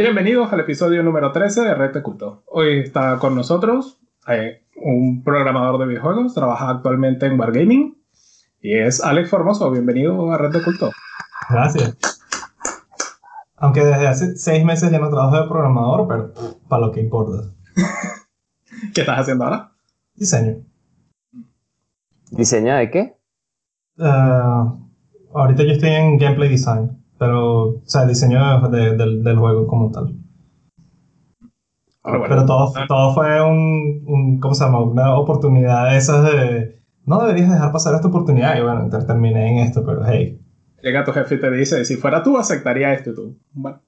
Bienvenidos al episodio número 13 de Red de Culto. Hoy está con nosotros eh, un programador de videojuegos, trabaja actualmente en Wargaming y es Alex Formoso. Bienvenido a Red de Culto. Gracias. Aunque desde hace seis meses ya no trabajo de programador, pero para lo que importa. ¿Qué estás haciendo ahora? Diseño. ¿Diseño de qué? Uh, ahorita yo estoy en gameplay design, pero, o sea, diseño de, del, del juego como tal. Ah, bueno. pero todo, todo fue un, un, ¿cómo se llama? Una oportunidad de esas de, no deberías dejar pasar esta oportunidad. Y bueno, ter- terminé en esto, pero hey. Llega tu jefe y te dice, si fuera tú, aceptaría esto y tú. Bueno,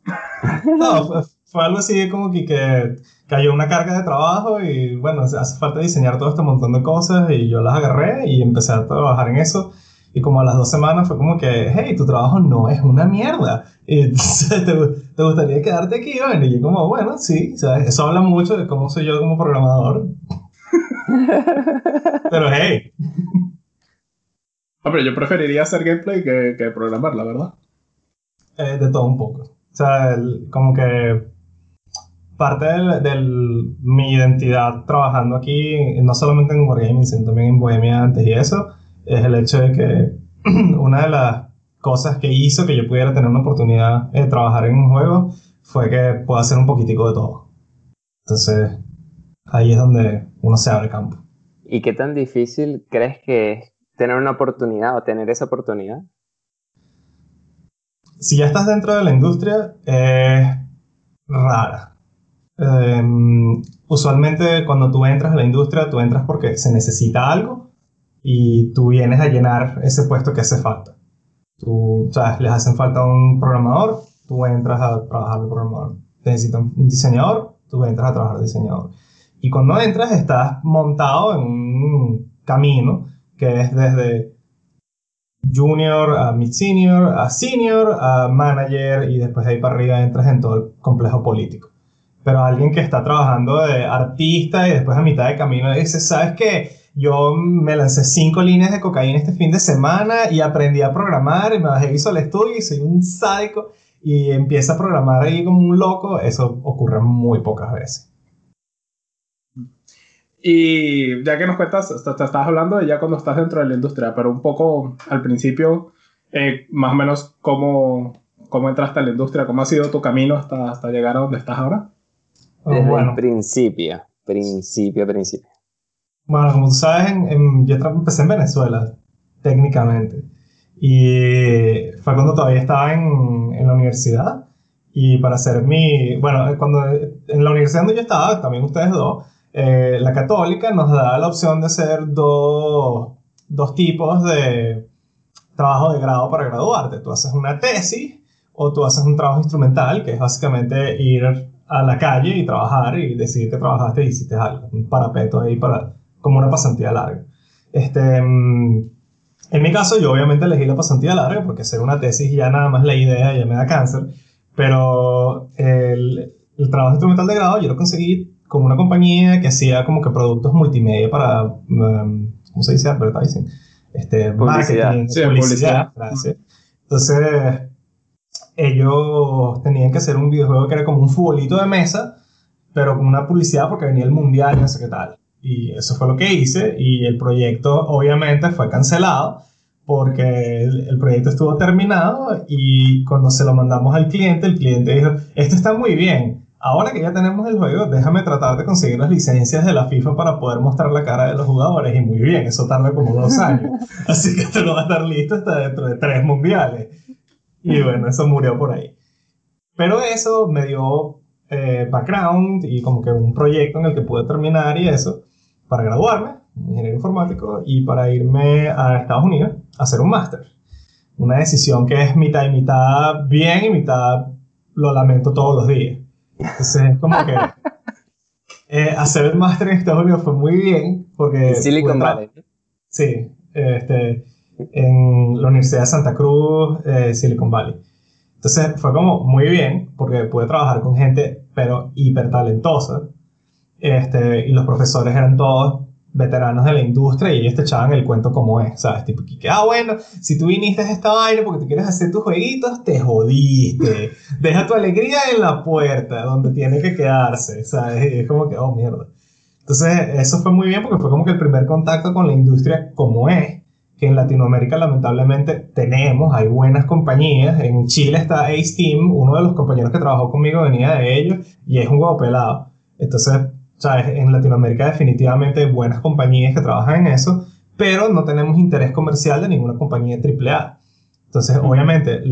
No, fue, fue algo así como que, que cayó una carga de trabajo y bueno, hace falta diseñar todo este montón de cosas y yo las agarré y empecé a trabajar en eso. Y como a las dos semanas fue como que, hey, tu trabajo no es una mierda. Y, ¿te, te gustaría quedarte aquí? Bueno, y yo como, bueno, sí, ¿sabes? eso habla mucho de cómo soy yo como programador. Pero hey, hombre, yo preferiría hacer gameplay que, que programar, la verdad. eh, de todo un poco. O sea, el- como que parte de del, mi identidad trabajando aquí, no solamente en Wargaming, sino también en Bohemia antes y eso, es el hecho de que una de las cosas que hizo que yo pudiera tener una oportunidad de trabajar en un juego fue que puedo hacer un poquitico de todo. Entonces, ahí es donde uno se abre campo. ¿Y qué tan difícil crees que es tener una oportunidad o tener esa oportunidad? si ya estás dentro de la industria, es rara. Em, usualmente cuando tú entras a la industria, tú entras porque se necesita algo y tú vienes a llenar ese puesto que hace falta. Tú, sabes, les hacen falta un programador, tú entras a trabajar de programador. Necesitan un diseñador, tú entras a trabajar de diseñador. Y cuando entras estás montado en un camino que es desde junior a mid senior, a senior, a manager y después de ahí para arriba entras en todo el complejo político. Pero alguien que está trabajando de artista y después a mitad de camino dice, ¿sabes qué? Yo me lancé cinco líneas de cocaína este fin de semana y aprendí a programar y me bajé Visual Studio y soy un sádico y empieza a programar ahí como un loco. Eso ocurre muy pocas veces. Y ya que nos cuentas, te, te estás hablando de ya cuando estás dentro de la industria, pero un poco al principio, eh, más o menos cómo, cómo entraste a la industria, cómo ha sido tu camino hasta, hasta llegar a donde estás ahora. Desde bueno. el principio, principio, principio. Bueno, como tú sabes, en- en- yo empecé en Venezuela, técnicamente. Y fue cuando todavía estaba en, en la universidad. Y para hacer mi. Bueno, cuando en la universidad donde yo estaba, también ustedes dos, eh, la católica nos da la opción de hacer dos, dos tipos de trabajo de grado para graduarte. Tú haces una tesis o tú haces un trabajo instrumental, que es básicamente ir a la calle y trabajar y decir que trabajaste y hiciste algo. Un parapeto ahí para como una pasantía larga. Este, mm, en mi caso, yo obviamente elegí la pasantía larga porque hacer una tesis ya nada más la idea ya me da cáncer, pero el, el trabajo instrumental de grado yo lo conseguí con una compañía que hacía como que productos multimedia para, um, ¿cómo se dice? Advertising. Este, Publicidad. marketing, Sí, publicidad, publicidad. gracias. Entonces, ellos tenían que hacer un videojuego que era como un futbolito de mesa, pero con una publicidad porque venía el mundial y no sé qué tal. Y eso fue lo que hice y el proyecto obviamente fue cancelado porque el, el proyecto estuvo terminado y cuando se lo mandamos al cliente, el cliente dijo, esto está muy bien, ahora que ya tenemos el juego, déjame tratar de conseguir las licencias de la FIFA para poder mostrar la cara de los jugadores y muy bien, eso tarda como dos años, así que esto no va a estar listo hasta dentro de tres mundiales. Y bueno, eso murió por ahí. Pero eso me dio eh, background y como que un proyecto en el que pude terminar y eso para graduarme, ingeniero informático, y para irme a Estados Unidos a hacer un máster. Una decisión que es mitad y mitad bien y mitad lo lamento todos los días. Entonces es como que eh, hacer el máster en Estados Unidos fue muy bien porque... En Silicon Valley. Sí, este, en la Universidad de Santa Cruz, eh, Silicon Valley. Entonces fue como muy bien porque pude trabajar con gente, pero hiper talentosa. Este, y los profesores eran todos veteranos de la industria y ellos te echaban el cuento como es, ¿sabes? Tipo, que, ah, bueno, si tú viniste a esta vaina porque tú quieres hacer tus jueguitos, te jodiste. Deja tu alegría en la puerta, donde tiene que quedarse, ¿sabes? Y es como que, oh, mierda. Entonces, eso fue muy bien porque fue como que el primer contacto con la industria como es, que en Latinoamérica lamentablemente tenemos, hay buenas compañías. En Chile está Ace Team, uno de los compañeros que trabajó conmigo venía de ellos y es un huevo pelado. Entonces, ¿sabes? En Latinoamérica definitivamente hay buenas compañías que trabajan en eso, pero no tenemos interés comercial de ninguna compañía AAA. Entonces, obviamente,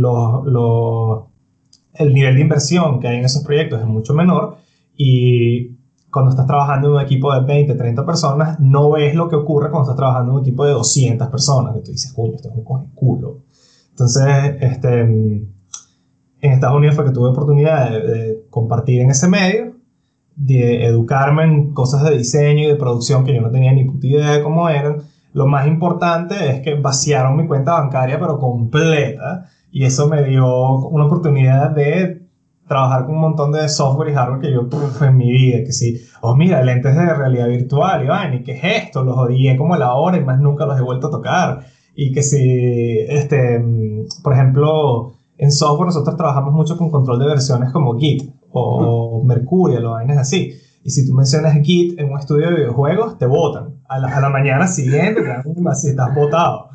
el nivel de inversión que hay en esos proyectos es mucho menor y cuando estás trabajando en un equipo de 20, 30 personas, no ves lo que ocurre cuando estás trabajando en un equipo de 200 personas, que tú dices, coño, esto es un coge culo. Entonces, este, en Estados Unidos fue que tuve oportunidad de compartir en ese medio de educarme en cosas de diseño y de producción que yo no tenía ni puta idea de cómo eran. Lo más importante es que vaciaron mi cuenta bancaria, pero completa, y eso me dio una oportunidad de trabajar con un montón de software y hardware que yo en mi vida, que sí, oh mira, lentes de realidad virtual, vaina, y qué es esto, los odié como la hora y más nunca los he vuelto a tocar, y que si, este, por ejemplo, en software nosotros trabajamos mucho con control de versiones como Git, o Mercurio, lo vainas así. Y si tú mencionas Git en un estudio de videojuegos, te votan. A la, a la mañana siguiente, si estás votado.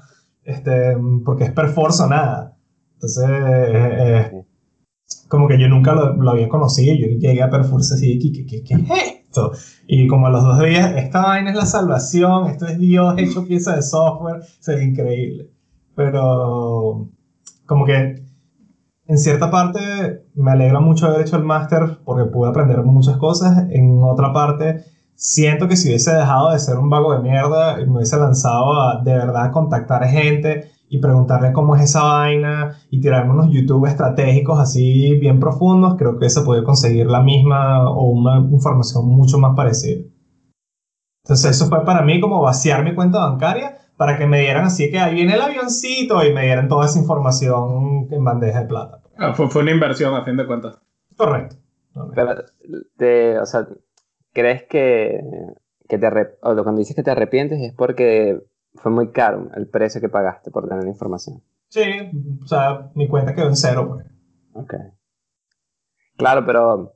Este, porque es perforce o nada. Entonces, eh, eh, como que yo nunca lo, lo, había conocido. Yo llegué a Perforce así, ¿qué, qué, qué, es esto? Y como a los dos días, esta vaina es la salvación, esto es Dios hecho pieza de software, se increíble. Pero, como que en cierta parte me alegra mucho haber hecho el máster porque pude aprender muchas cosas. En otra parte, siento que si hubiese dejado de ser un vago de mierda y me hubiese lanzado a de verdad contactar gente y preguntarle cómo es esa vaina y tirarme unos YouTube estratégicos así bien profundos, creo que se puede conseguir la misma o una información mucho más parecida. Entonces eso fue para mí como vaciar mi cuenta bancaria para que me dieran así que ahí viene el avioncito y me dieran toda esa información en bandeja de plata. Ah, fue, fue, una inversión a fin de cuentas. Correcto. Pero, o sea, ¿crees que, que te o cuando dices que te arrepientes es porque fue muy caro el precio que pagaste por tener la información? Sí, o sea, mi cuenta quedó en cero. Pues. Ok. Claro, pero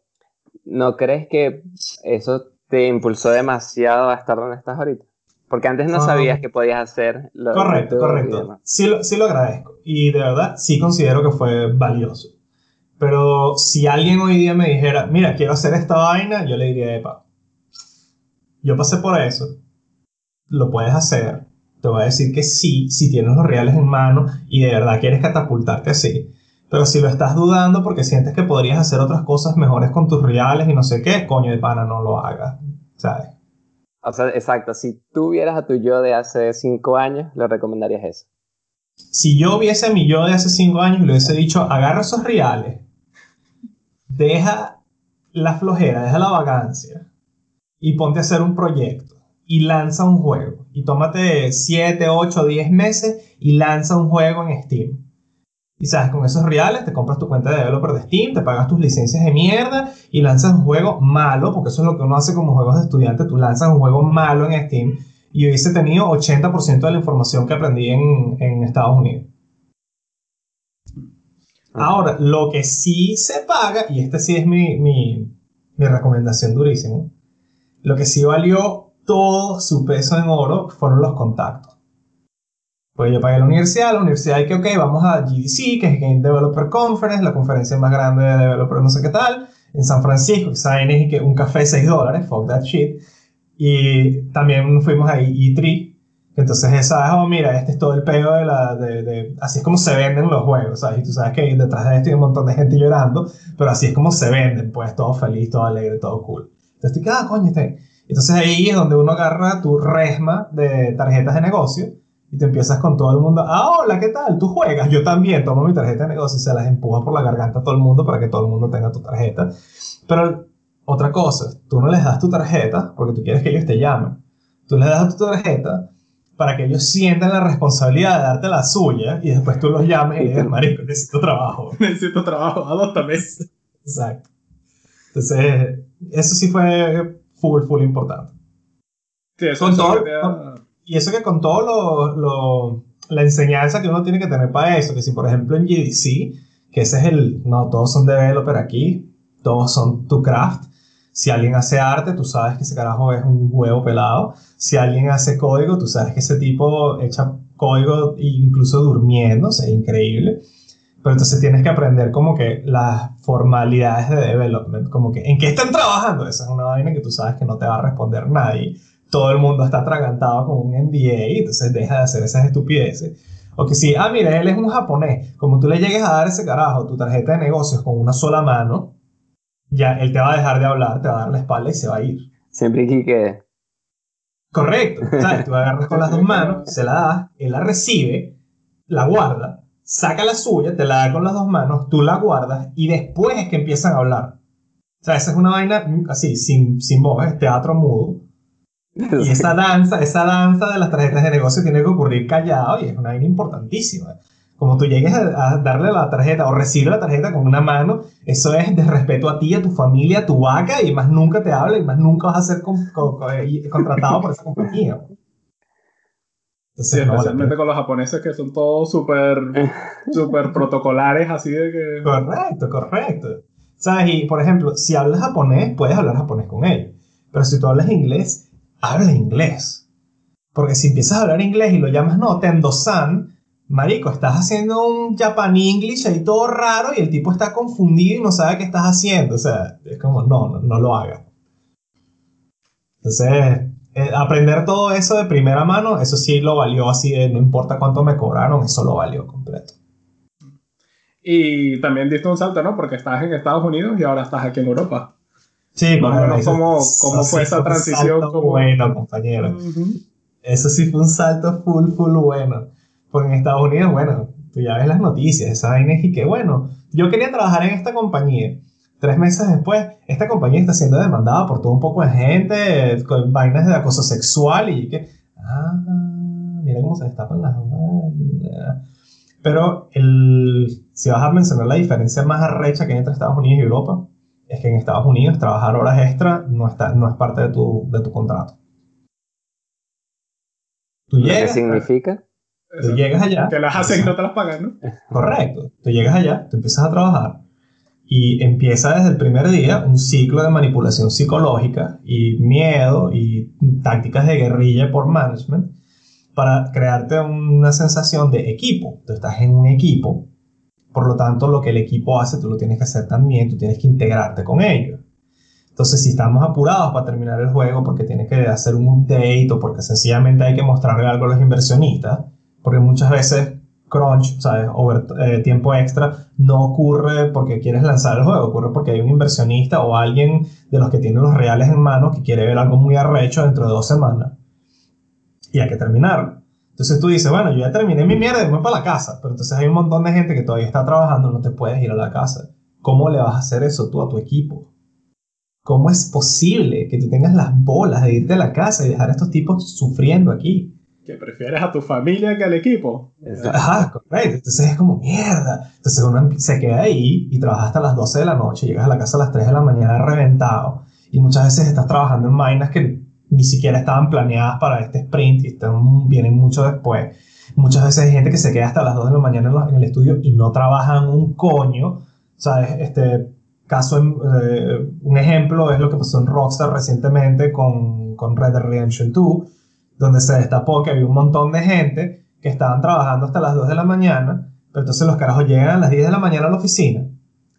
¿no crees que eso te impulsó demasiado a estar donde estás ahorita? Porque antes no sabías que podías hacer lo Correcto, correcto. Sí lo, sí lo agradezco. Y de verdad, sí considero que fue valioso. Pero si alguien hoy día me dijera, mira, quiero hacer esta vaina, yo le diría, epa, yo pasé por eso, lo puedes hacer, te voy a decir que sí, si tienes los reales en mano y de verdad quieres catapultarte así. Pero si lo estás dudando porque sientes que podrías hacer otras cosas mejores con tus reales y no sé qué, coño de pana, no lo hagas, ¿sabes? O sea, exacto, si tú vieras a tu yo de hace cinco años, le recomendarías eso. Si yo viese a mi yo de hace cinco años le hubiese dicho, agarra esos reales, deja la flojera, deja la vagancia y ponte a hacer un proyecto y lanza un juego. Y tómate 7, 8, 10 meses y lanza un juego en Steam. Y sabes, con esos reales te compras tu cuenta de developer de Steam, te pagas tus licencias de mierda y lanzas un juego malo, porque eso es lo que uno hace como juegos de estudiante, tú lanzas un juego malo en Steam y hubiese tenido 80% de la información que aprendí en, en Estados Unidos. Ahora, lo que sí se paga, y este sí es mi, mi, mi recomendación durísimo, lo que sí valió todo su peso en oro fueron los contactos. Pues yo pagué la universidad, la universidad y que, ok, vamos a GDC, que es Game Developer Conference, la conferencia más grande de developers no sé qué tal, en San Francisco, que saben es que un café 6 dólares, fuck that shit. Y también fuimos ahí E3, entonces esa es, oh, mira, este es todo el pego de la, de, de, así es como se venden los juegos, ¿sabes? Y tú sabes que detrás de esto hay un montón de gente llorando, pero así es como se venden, pues todo feliz, todo alegre, todo cool. Entonces ah, coño, este. Entonces ahí es donde uno agarra tu resma de tarjetas de negocio y te empiezas con todo el mundo, ah, hola, ¿qué tal? ¿Tú juegas? Yo también tomo mi tarjeta de negocio y se las empuja por la garganta a todo el mundo para que todo el mundo tenga tu tarjeta. Pero otra cosa, tú no les das tu tarjeta porque tú quieres que ellos te llamen. Tú les das tu tarjeta para que ellos sientan la responsabilidad de darte la suya y después tú los llames y dices, marico, necesito trabajo. necesito trabajo, adóptame. Exacto. Entonces, eso sí fue full, full importante. Sí, eso Con todo- Y eso que con todo lo, la enseñanza que uno tiene que tener para eso, que si por ejemplo en GDC, que ese es el, no, todos son developer aquí, todos son tu craft. Si alguien hace arte, tú sabes que ese carajo es un huevo pelado. Si alguien hace código, tú sabes que ese tipo echa código incluso durmiendo, sea, increíble. Pero entonces tienes que aprender como que las formalidades de development, como que en qué están trabajando. Esa es una vaina que tú sabes que no te va a responder nadie todo el mundo está atragantado con un MBA, y entonces deja de hacer esas estupideces. O que si, ah, mira, él es un japonés, como tú le llegues a dar ese carajo tu tarjeta de negocios con una sola mano, ya él te va a dejar de hablar, te va a dar la espalda y se va a ir. Siempre aquí que. Correcto. ¿Sabes? Tú agarras con las dos manos, se la das, él la recibe, la guarda, saca la suya, te la da con las dos manos, tú la guardas y después es que empiezan a hablar. O sea, esa es una vaina así, sin, sin voz, es teatro mudo. Y esa danza, esa danza de las tarjetas de negocio tiene que ocurrir callado y es una vaina importantísima. Como tú llegues a, darle la tarjeta o recibir la tarjeta con una mano, eso es de respeto a ti, a tu familia, a tu vaca y más nunca te habla y más nunca vas a ser con- con- con- contratado por esa compañía. Sí, Entonces, no, especialmente con los japoneses que son todos súper súper protocolares, así de que... Correcto, correcto. ¿Sabes? Y por ejemplo, si hablas japonés, puedes hablar japonés con ellos. Pero si tú hablas inglés, habla inglés. Porque si empiezas a hablar inglés y lo llamas no, Tendo-san, marico, estás haciendo un Japan English ahí todo raro y el tipo está confundido y no sabe qué estás haciendo. O sea, es como, no, no, no lo hagas. Entonces, eh, aprender todo eso de primera mano, eso sí lo valió así no importa cuánto me cobraron, eso lo valió completo. Y también diste un salto, ¿no? Porque estabas en Estados Unidos y ahora estás aquí en Europa. Sí, Más o bueno, menos, eso- ¿cómo- eso cómo fue sí esa transición? salto ¿Cómo- Bueno, compañero. Ujú. Eso sí fue un salto full, full bueno. Porque en Estados Unidos, bueno, tú ya ves las noticias, esa vaina y que, bueno, yo quería trabajar en esta compañía. Tres meses después, esta compañía está siendo demandada por todo un poco de gente, con vainas de acoso sexual y que, ah, mira cómo se destapan las vainas. Pero el, si vas a mencionar la diferencia más arrecha que hay entre Estados Unidos y Europa, es que en Estados Unidos trabajar horas extra no, está, no es parte de tu, de tu contrato. Tú ¿Qué llegas, significa? tú llegas allá, Que las hacen y no te las pagan, ¿no? correcto, tú llegas allá, tú empiezas a trabajar y empieza desde el primer día un ciclo de manipulación psicológica y miedo y tácticas de guerrilla por management para crearte una sensación de equipo. Tú estás en un equipo, por lo tanto lo que el equipo hace tú lo tienes que hacer también, tú tienes que integrarte con ellos. Entonces, si estamos apurados para terminar el juego porque tienes que hacer un update o porque sencillamente hay que mostrarle algo a los inversionistas, porque muchas veces crunch, ¿sabes? Eh, tiempo extra, no ocurre porque quieres lanzar el juego, ocurre porque hay un inversionista o alguien de los que tiene los reales en mano que quiere ver algo muy arrecho dentro de dos semanas y hay que terminarlo. Entonces tú dices, bueno, yo ya terminé mi mierda y me voy para la casa, pero entonces hay un montón de gente que todavía está trabajando, no te puedes ir a la casa. ¿Cómo le vas a hacer eso tú a tu equipo? ¿Cómo es posible que tú tengas las bolas de irte a la casa y dejar a estos tipos sufriendo aquí? Que prefieres a tu familia que al equipo. Ajá, correcto. Entonces es como mierda. Entonces uno se queda ahí y trabaja hasta las 12 de la noche, llegas a la casa a las 3 de la mañana reventado y muchas veces estás trabajando en vainas que ni siquiera estaban planeadas para este sprint y están, vienen mucho después. Muchas veces hay gente que se queda hasta las 2 de la mañana en, el estudio y no trabajan un coño. ¿Sabes? Este caso, eh, un ejemplo es lo que pasó en Rockstar recientemente con, con Red Dead Redemption 2 donde se destapó que había un montón de gente que estaban trabajando hasta las 2 de la mañana, pero entonces los carajos llegan a las 10 de la mañana a la oficina,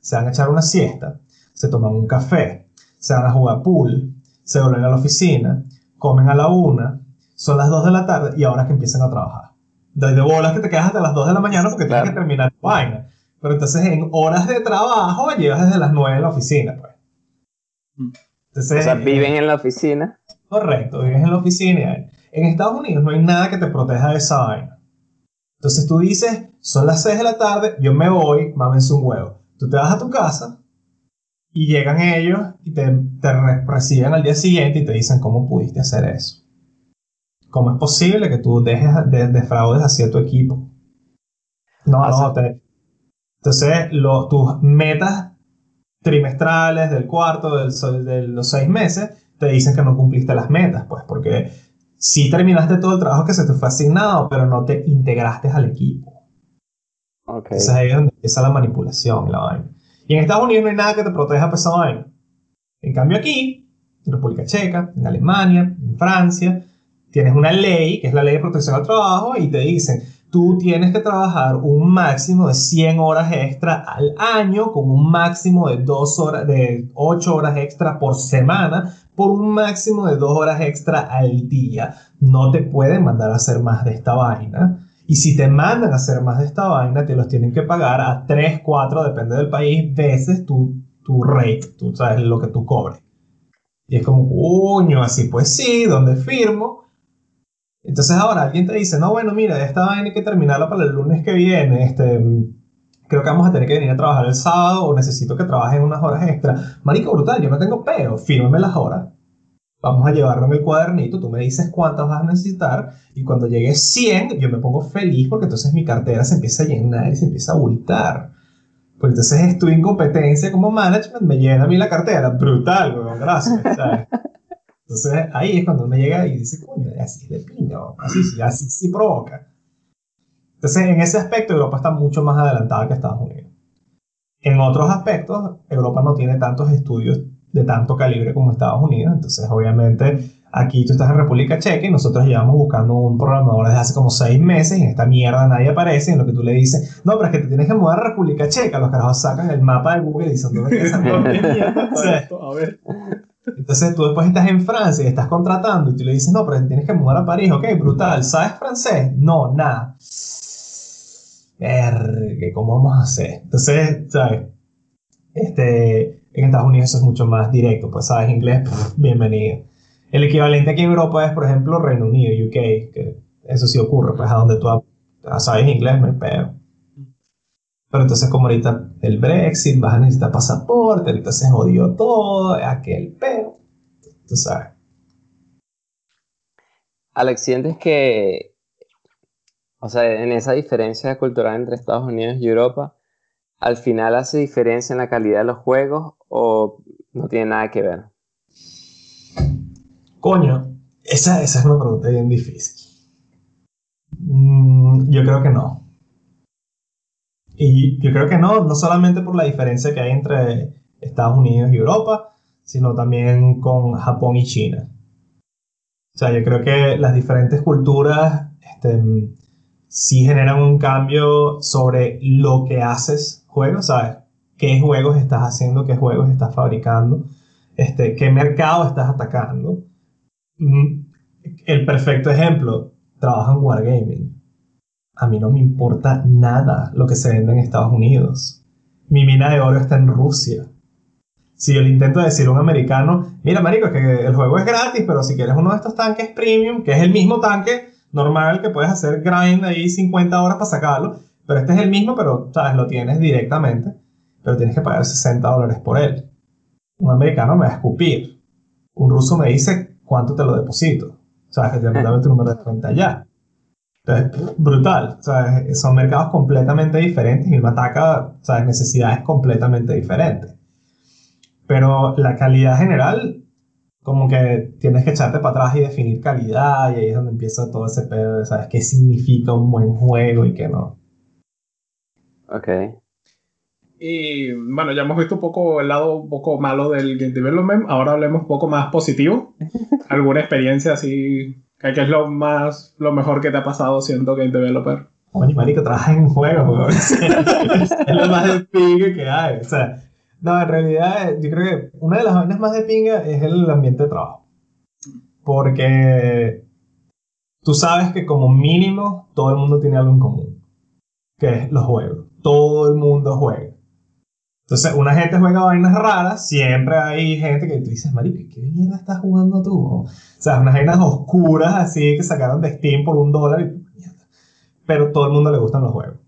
se van a echar una siesta, se toman un café, se van a jugar pool, se vuelven a la oficina, comen a la 1, son las 2 de la tarde y ahora es que empiezan a trabajar. De, de bolas que te quedas hasta las 2 de la mañana porque Claro. tienes que terminar tu vaina. Pero entonces en horas de trabajo llegas desde las 9 de la oficina, pues. Entonces, O sea, viven en la oficina. Correcto, vives en la oficina. y hay- En Estados Unidos no hay nada que te proteja de esa vaina. Entonces tú dices, son las 6 de la tarde, yo me voy, mámense un huevo. Tú te vas a tu casa y llegan ellos y te, te re- reciben al día siguiente y te dicen cómo pudiste hacer eso. ¿Cómo es posible que tú dejes de, defraudes así a tu equipo? No, Ah, no, te- entonces lo- tus metas trimestrales del cuarto, del, de los seis meses, te dicen que no cumpliste las metas, pues porque sí terminaste todo el trabajo que se te fue asignado, pero no te integraste al equipo. Okay. Entonces ahí es donde empieza la manipulación, la vaina. Y en Estados Unidos no hay nada que te proteja esa vaina. En cambio aquí, en República Checa, en Alemania, en Francia, tienes una ley, que es la ley de protección al trabajo, y te dicen, tú tienes que trabajar un máximo de 100 horas extra al año, con un máximo de, dos horas, de 8 horas extra por semana, por un máximo de 2 horas extra al día. No te pueden mandar a hacer más de esta vaina. Y si te mandan a hacer más de esta vaina, te los tienen que pagar a 3, 4, depende del país, veces tu, tu rate, tú sabes lo que tú cobres. Y es como, coño, así pues sí, ¿dónde firmo? Entonces ahora alguien te dice, no, bueno, mira, esta vaina hay que terminarla para el lunes que viene, este, creo que vamos a tener que venir a trabajar el sábado o necesito que trabajen unas horas extra. Marico, brutal, yo no tengo peo, fírmame las horas. Vamos a llevarlo en el cuadernito, tú me dices cuántas vas a necesitar y cuando llegue 100 yo me pongo feliz porque entonces mi cartera se empieza a llenar y se empieza a abultar. Pues entonces es tu incompetencia como management me llena a mí la cartera. Brutal, weón, gracias. ¿sabes? Entonces ahí es cuando uno llega y dice, coño, así de piño, así, sí, así sí provoca. Entonces en ese aspecto Europa está mucho más adelantada que Estados Unidos. En otros aspectos, Europa no tiene tantos estudios de tanto calibre como Estados Unidos, entonces obviamente aquí tú estás en República Checa y nosotros llevamos buscando un programador desde hace como seis meses y en esta mierda nadie aparece en lo que tú le dices, no, pero es que te tienes que mudar a República Checa, los carajos sacan el mapa de Google y dicen, ¿dónde está esa A ver. entonces tú después estás en Francia y estás contratando y tú le dices, no, pero tienes que mudar a París, ok, brutal, ¿sabes francés? No, nada. Verga, ¿cómo vamos a hacer? Entonces, ¿sabes? Este, en Estados Unidos eso es mucho más directo, pues sabes inglés, bienvenido. El equivalente aquí en Europa es, por ejemplo, Reino Unido, UK, que eso sí ocurre, pues a donde tú sabes inglés, no hay peo. Pero entonces como ahorita el Brexit, vas a necesitar pasaporte, ahorita se jodió todo, aquel peo, tú sabes. Alex, ¿sientes que, o sea, en esa diferencia cultural entre Estados Unidos y Europa, al final hace diferencia en la calidad de los juegos o no tiene nada que ver? Coño, esa, esa es una pregunta bien difícil. Mm, yo creo que no. Y yo creo que no, no solamente por la diferencia que hay entre Estados Unidos y Europa, sino también con Japón y China. O sea, yo creo que las diferentes culturas este, sí generan un cambio sobre lo que haces juegos, ¿sabes? ¿Qué juegos estás haciendo? ¿Qué juegos estás fabricando? Este, ¿Qué mercado estás atacando? Mm, El perfecto ejemplo, trabajo en Wargaming. A mí no me importa nada lo que se vende en Estados Unidos. Mi mina de oro está en Rusia. Si yo le intento decir a un americano, mira, marico, es que el juego es gratis, pero si quieres uno de estos tanques premium, que es el mismo tanque normal que puedes hacer grind ahí 50 horas para sacarlo, pero este es el mismo, pero, ¿sabes? Lo tienes directamente, pero tienes que pagar 60 dólares por él. Un americano me va a escupir. Un ruso me dice, ¿cuánto te lo deposito? ¿Sabes? Que te dame tu número de cuenta ya. Entonces, brutal. ¿sabes? Son mercados completamente diferentes y uno ataca, ¿sabes? Necesidades completamente diferentes. Pero la calidad general, como que tienes que echarte para atrás y definir calidad, y ahí es donde empieza todo ese pedo de, ¿sabes? ¿Qué significa un buen juego y qué no? Ok. Y bueno, ya hemos visto un poco el lado un poco malo del game development. Ahora hablemos un poco más positivo. ¿Alguna experiencia así? ¿Qué es lo más, lo mejor que te ha pasado siendo game developer? Oye, marico, trabajas en juegos, es lo más de pinga que hay. O sea, no, en realidad, yo creo que una de las vainas más de pinga es el ambiente de trabajo. Porque tú sabes que como mínimo todo el mundo tiene algo en común. Que es los juegos. Todo el mundo juega. Entonces, una gente juega vainas raras, siempre hay gente que tú dices, marico, ¿qué mierda estás jugando tú? O sea, unas vainas oscuras así que sacaron de Steam por un dólar y mierda. Pero todo el mundo le gustan los juegos.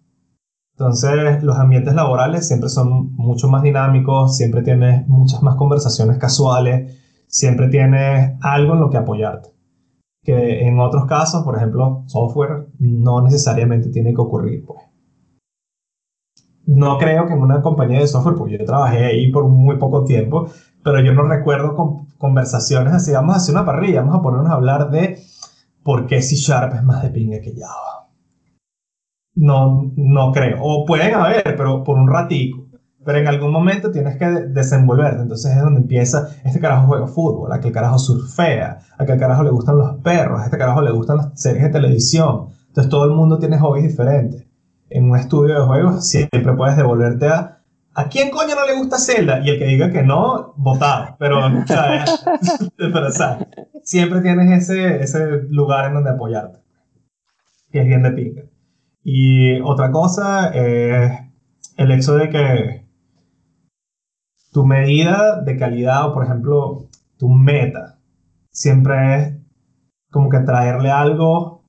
Entonces, los ambientes laborales siempre son mucho más dinámicos, siempre tienes muchas más conversaciones casuales, siempre tienes algo en lo que apoyarte. Que en otros casos, por ejemplo, software, no necesariamente tiene que ocurrir, pues. No creo que en una compañía de software, porque yo trabajé ahí por muy poco tiempo, pero yo no recuerdo con conversaciones así, vamos a hacer una parrilla, vamos a ponernos a hablar de ¿por qué C Sharp es más de pinga que Java? No, no creo. O pueden haber, pero por un ratico. Pero en algún momento tienes que desenvolverte. Entonces es donde empieza, este carajo juega fútbol, a aquel carajo surfea, aquel carajo le gustan los perros, a este carajo le gustan las series de televisión. Entonces todo el mundo tiene hobbies diferentes. En un estudio de juegos siempre puedes devolverte a ¿A quién coño no le gusta Zelda? Y el que diga que no, votado. Pero. Pero, ¿sabes? Siempre tienes ese, ese lugar en donde apoyarte. Que es bien de pinga. Y otra cosa es el hecho de que tu medida de calidad o, por ejemplo, tu meta siempre es como que traerle algo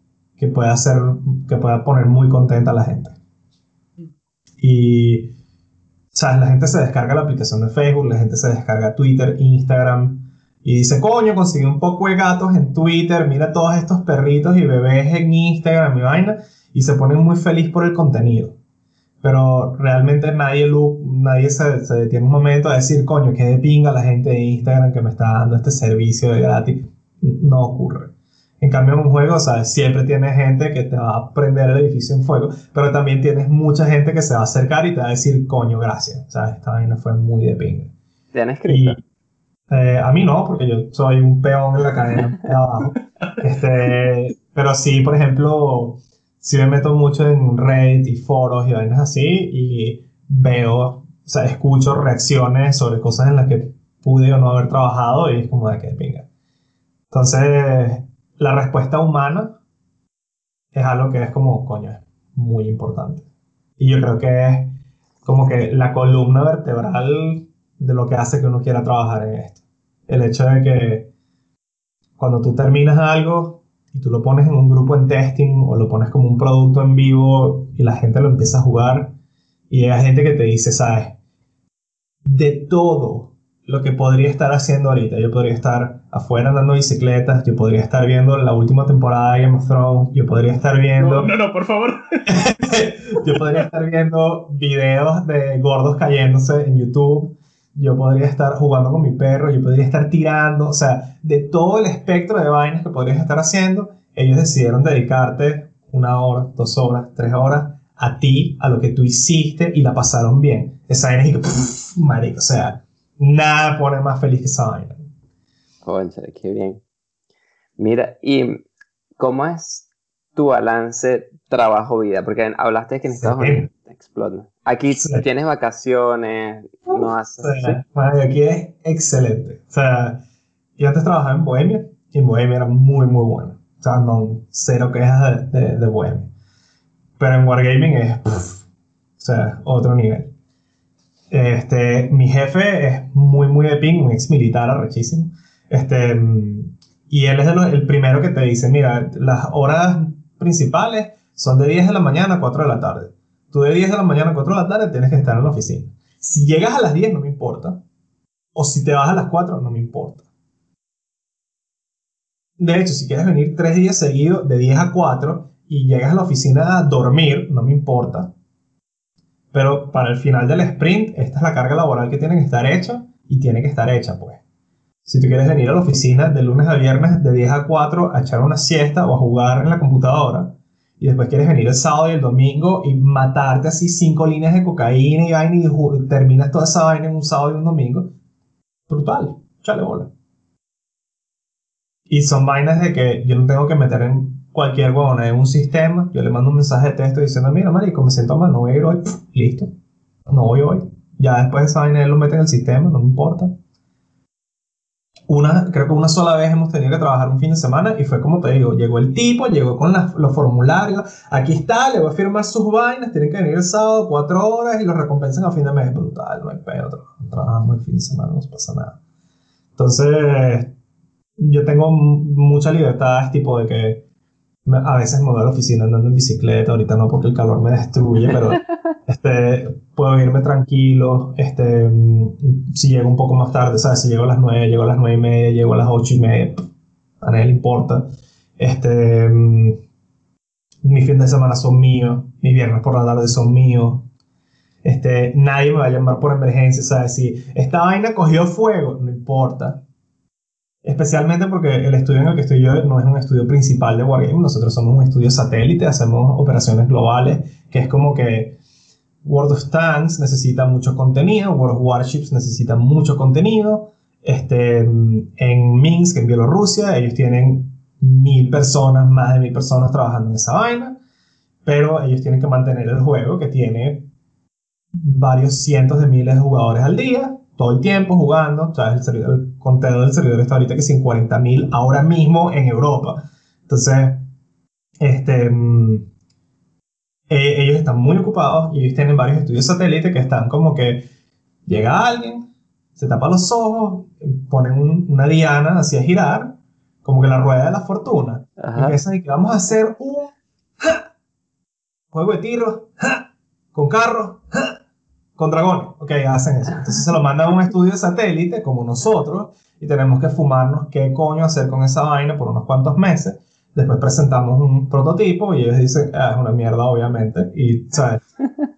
que pueda hacer, que pueda poner muy contenta a la gente. Y sea, la gente se descarga la aplicación de Facebook, la gente se descarga Twitter, Instagram y dice, coño, conseguí un poco de gatos en Twitter, mira todos estos perritos y bebés en Instagram y vaina, y se ponen muy feliz por el contenido. Pero realmente nadie, nadie se, se detiene un momento a decir, coño, qué de pinga la gente de Instagram que me está dando este servicio de gratis. No ocurre. En cambio, en un juego, ¿sabes? Siempre tienes gente que te va a prender el edificio en fuego, pero también tienes mucha gente que se va a acercar y te va a decir, coño, gracias. ¿Sabes? Esta vaina fue muy de pinga. ¿Te han escrito? Eh, a mí no, porque yo soy un peón en la cadena de abajo. Este, pero sí, por ejemplo, sí me meto mucho en Reddit y foros y vainas así y veo, o sea, escucho reacciones sobre cosas en las que pude o no haber trabajado y es como de que pinga. Entonces, la respuesta humana es algo que es como, coño, es muy importante. Y yo creo que es como que la columna vertebral de lo que hace que uno quiera trabajar en esto. El hecho de que cuando tú terminas algo y tú lo pones en un grupo en testing o lo pones como un producto en vivo y la gente lo empieza a jugar y hay gente que te dice, sabes, de todo lo que podría estar haciendo ahorita. Yo podría estar afuera andando bicicletas, yo podría estar viendo la última temporada de Game of Thrones, yo podría estar viendo... No, no, por favor. yo podría estar viendo videos de gordos cayéndose en YouTube, yo podría estar jugando con mi perro, yo podría estar tirando, o sea, de todo el espectro de vainas que podrías estar haciendo, ellos decidieron dedicarte una hora, dos horas, tres horas a ti, a lo que tú hiciste y la pasaron bien. Esa que, marico, o sea, nada pone más feliz que esa vaina. qué bien. Mira, ¿y cómo es tu balance trabajo-vida? Porque hablaste de que en Estados Unidos explota. Aquí tienes vacaciones, no haces... aquí es excelente. O sea, yo antes trabajaba en Bohemia y en Bohemia era muy, muy bueno. O sea, no, cero quejas de, de, Bohemia. Pero en Wargaming es, o sea, otro nivel. Este, mi jefe es muy, muy de ping, un ex militar arrechísimo. Este, y él es el primero que te dice, mira, las horas principales son de 10 de la mañana a 4 de la tarde. Tú de 10 de la mañana a 4 de la tarde tienes que estar en la oficina. Si llegas a las 10 no me importa. O si te vas a las 4 no me importa. De hecho, si quieres venir 3 días seguidos de 10 a 4 y llegas a la oficina a dormir, no me importa. Pero para el final del sprint, esta es la carga laboral que tiene que estar hecha y tiene que estar hecha, pues. Si tú quieres venir a la oficina de lunes a viernes de 10 a 4 a echar una siesta o a jugar en la computadora, y después quieres venir el sábado y el domingo y matarte así cinco líneas de cocaína y vaina y terminas toda esa vaina en un sábado y un domingo, brutal, chale bola. Y son vainas de que yo no tengo que meter en cualquier huevona en un sistema, yo le mando un mensaje de texto diciendo, mira, marico, me siento mal, no voy a ir hoy, listo, no voy hoy. Ya después esa vaina él lo mete en el sistema, no me importa. Una, creo que una sola vez hemos tenido que trabajar un fin de semana y fue como te digo, llegó el tipo, llegó con los formularios, aquí está, le voy a firmar sus vainas, tienen que venir el sábado cuatro horas y lo recompensan a fin de mes, brutal, no hay pedo, trabajamos el fin de semana, no pasa nada. Entonces, yo tengo mucha libertad, tipo de que a veces me voy a la oficina andando en bicicleta, ahorita no porque el calor me destruye, pero este, puedo irme tranquilo, este, mm, si llego un poco más tarde, ¿sabes? Si llego a las 9, llego a las 9 y media, llego a las 8 y media, a nadie le importa. Este, mm, mis fines de semana son míos, mis viernes por la tarde son míos. Este, nadie me va a llamar por emergencia, ¿sabes? Si esta vaina cogió fuego, no importa. Especialmente porque el estudio en el que estoy yo no es un estudio principal de Wargame, nosotros somos un estudio satélite, hacemos operaciones globales, que es como que World of Tanks necesita mucho contenido, World of Warships necesita mucho contenido. Este, en Minsk, en Bielorrusia, ellos tienen mil personas, más de mil personas trabajando en esa vaina, pero ellos tienen que mantener el juego que tiene varios cientos de miles de jugadores al día, todo el tiempo jugando. ¿sabes? El, servidor, conteo del servidor está ahorita que sin 40.000 ahora mismo en Europa. Entonces, este, eh, ellos están muy ocupados y ellos tienen varios estudios satélites que están como que llega alguien, se tapa los ojos, ponen una diana así a girar, como que la rueda de la fortuna. Y empiezan y que vamos a hacer un juego de tiro con carros con dragones. Ok, hacen eso. Entonces se lo mandan a un estudio de satélite como nosotros y tenemos que fumarnos qué coño hacer con esa vaina por unos cuantos meses Después presentamos un prototipo y ellos dicen, ah, es una mierda, obviamente. Y, ¿sabes?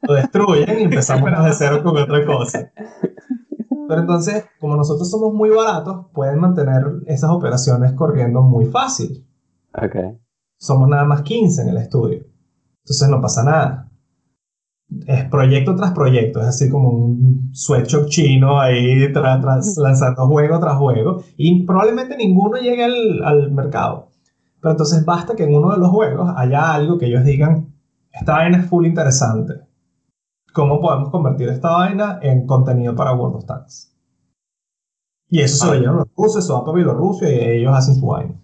Lo destruyen y empezamos de cero con otra cosa. Pero entonces, como nosotros somos muy baratos, pueden mantener esas operaciones corriendo muy fácil. Ok. Somos nada más 15 en el estudio. Entonces no pasa nada. Es proyecto tras proyecto, es así como un sweatshop chino ahí lanzando juego tras juego. Y probablemente ninguno llegue al, al mercado. Pero entonces basta que en uno de los juegos haya algo que ellos digan, esta vaina es full interesante. ¿Cómo podemos convertir esta vaina en contenido para World of Tanks? Y eso se lo llevan los rusos, eso va para Bielorrusia y ellos hacen su vaina.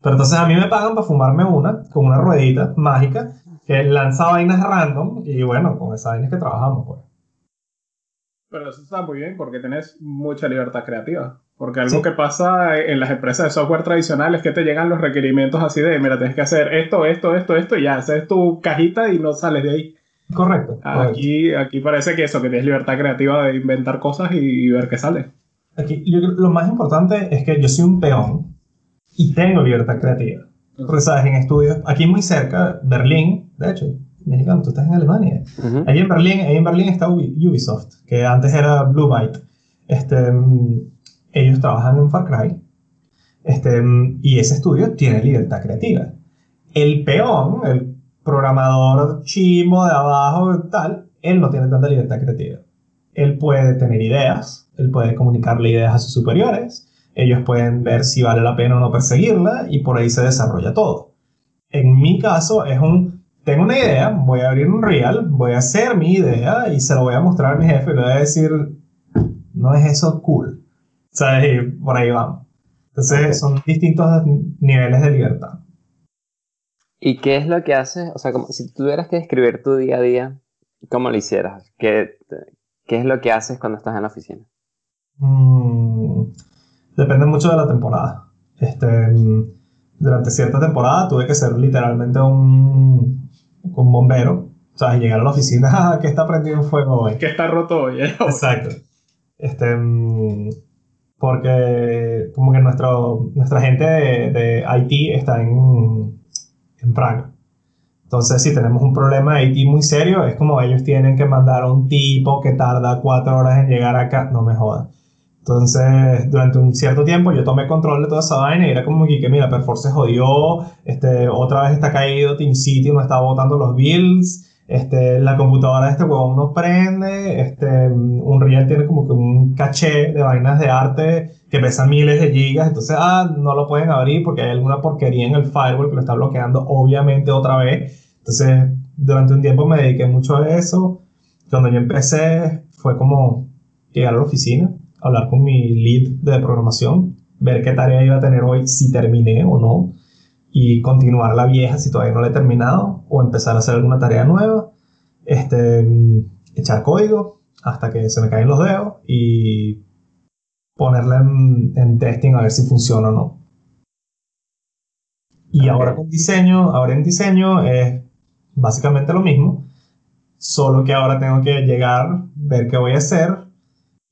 Pero entonces a mí me pagan para fumarme una, con una ruedita mágica, que lanza vainas random, y bueno, con esas vainas que trabajamos, pues. Pero eso está muy bien porque tienes mucha libertad creativa. Porque algo que pasa en las empresas de software tradicionales es que te llegan los requerimientos así de, mira, tienes que hacer esto, esto, esto, esto, y ya, haces tu cajita y no sales de ahí. Correcto. Aquí, aquí parece que eso, que tienes libertad creativa de inventar cosas y, ver qué sale. Aquí, lo más importante es que yo soy un peón y tengo libertad creativa. Porque, sabes, en estudios, aquí muy cerca, Berlín, de hecho, mexicano, tú estás en Alemania. Ahí en Berlín, ahí en Berlín está Ubisoft, que antes era Blue Byte. Este, mm, ellos trabajan en Far Cry. Este, mm, y ese estudio tiene libertad creativa. El peón, el programador chimo de abajo, tal, él no tiene tanta libertad creativa. Él puede tener ideas, él puede comunicarle ideas a sus superiores, ellos pueden ver si vale la pena o no perseguirla y por ahí se desarrolla todo. En mi caso es un, tengo una idea, voy a abrir un real, voy a hacer mi idea y se lo voy a mostrar a mi jefe y le voy a decir, no es eso cool. ¿Sabes? Y por ahí vamos. Entonces son distintos niveles de libertad. ¿Y qué es lo que haces? O sea, como si tuvieras que describir tu día a día, ¿cómo lo hicieras? ¿Qué, qué es lo que haces cuando estás en la oficina? Mm, depende mucho de la temporada. Este, durante cierta temporada tuve que ser literalmente un, un bombero. O sea, llegar a la oficina, que está prendido en fuego hoy. Que está roto hoy. ¿eh? Exacto. Este, porque como que nuestro, nuestra gente de, de IT está en, en Praga. Entonces, si tenemos un problema de IT muy serio, es como ellos tienen que mandar a un tipo que tarda cuatro horas en llegar acá. No me jodas. Entonces, durante un cierto tiempo yo tomé control de toda esa vaina y era como que, mira, Perforce se jodió, este, otra vez está caído, Team City no está botando los bills, este, la computadora de este huevón no prende, este, Unreal tiene como que un caché de vainas de arte que pesa miles de gigas, entonces, ah, no lo pueden abrir porque hay alguna porquería en el firewall que lo está bloqueando, obviamente, otra vez. Entonces, durante un tiempo me dediqué mucho a eso. Cuando yo empecé, fue como llegar a la oficina, hablar con mi lead de programación, ver qué tarea iba a tener hoy, si terminé o no y continuar la vieja si todavía no la he terminado o empezar a hacer alguna tarea nueva, este, echar código hasta que se me caen los dedos y ponerla en, testing a ver si funciona o no. Y ahora con diseño, ahora en diseño es básicamente lo mismo, solo que ahora tengo que llegar, ver qué voy a hacer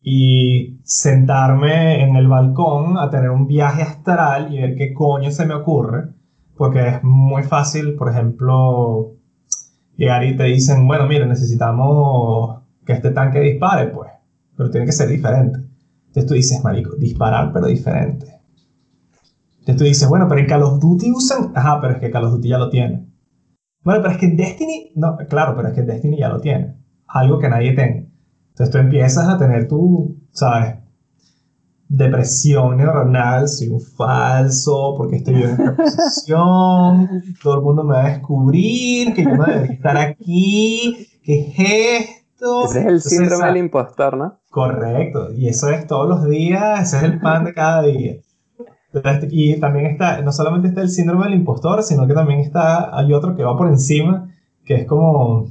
y sentarme en el balcón a tener un viaje astral y ver qué coño se me ocurre porque es muy fácil, por ejemplo, llegar y te dicen, bueno, mire, necesitamos que este tanque dispare, pues, pero tiene que ser diferente. Entonces tú dices, marico, disparar pero diferente. Entonces tú dices, bueno, pero en Call of Duty usan... Ajá, pero es que Call of Duty ya lo tiene. Bueno, pero es que en Destiny... No, claro, pero es que Destiny ya lo tiene. Algo que nadie tiene. Entonces tú empiezas a tener tu, ¿sabes? Depresión neuronal, soy un falso, porque estoy en esta posición, todo el mundo me va a descubrir, que yo no debería estar aquí, ¿qué es esto? Ese es el síndrome del impostor, ¿no? Correcto, y eso es todos los días, ese es el pan de cada día. Y también está, no solamente está el síndrome del impostor, sino que también está, hay otro que va por encima, que es como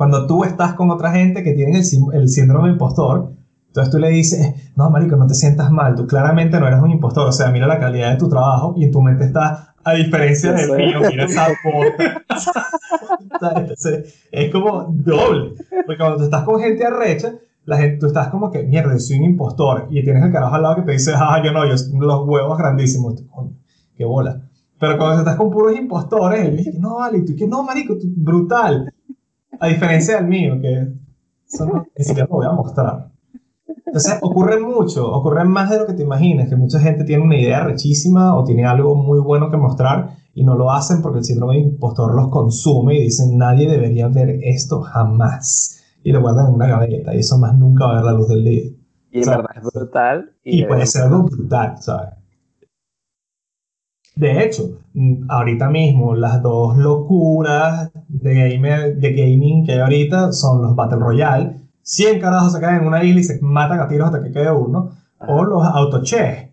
cuando tú estás con otra gente que tiene el, el síndrome del impostor, entonces tú le dices, no, marico, no te sientas mal, tú claramente no eres un impostor, o sea, mira la calidad de tu trabajo y en tu mente está, a diferencia del mío, mira esa bota. es como doble, porque cuando tú estás con gente arrecha, la gente, tú estás como que, mierda, yo soy un impostor, y tienes el carajo al lado que te dice, ah, yo no, yo los huevos grandísimos, coño, qué bola. Pero cuando estás con puros impostores, él dice, no, vale, tú que no, marico, tú, brutal. A diferencia del mío, que eso no, ni siquiera lo voy a mostrar. Entonces, ocurre mucho, ocurre más de lo que te imaginas, que mucha gente tiene una idea rechísima o tiene algo muy bueno que mostrar y no lo hacen porque el síndrome de impostor los consume y dicen, nadie debería ver esto jamás. Y lo guardan en una gaveta y eso más nunca va a ver la luz del día. Y en verdad es brutal. Y, puede ser algo brutal, ¿sabes? De hecho, mm, ahorita mismo las dos locuras de, gamer, de gaming que hay ahorita son los Battle Royale. 100 carajos se caen en una isla y se matan a tiros hasta que quede uno. O los autochess,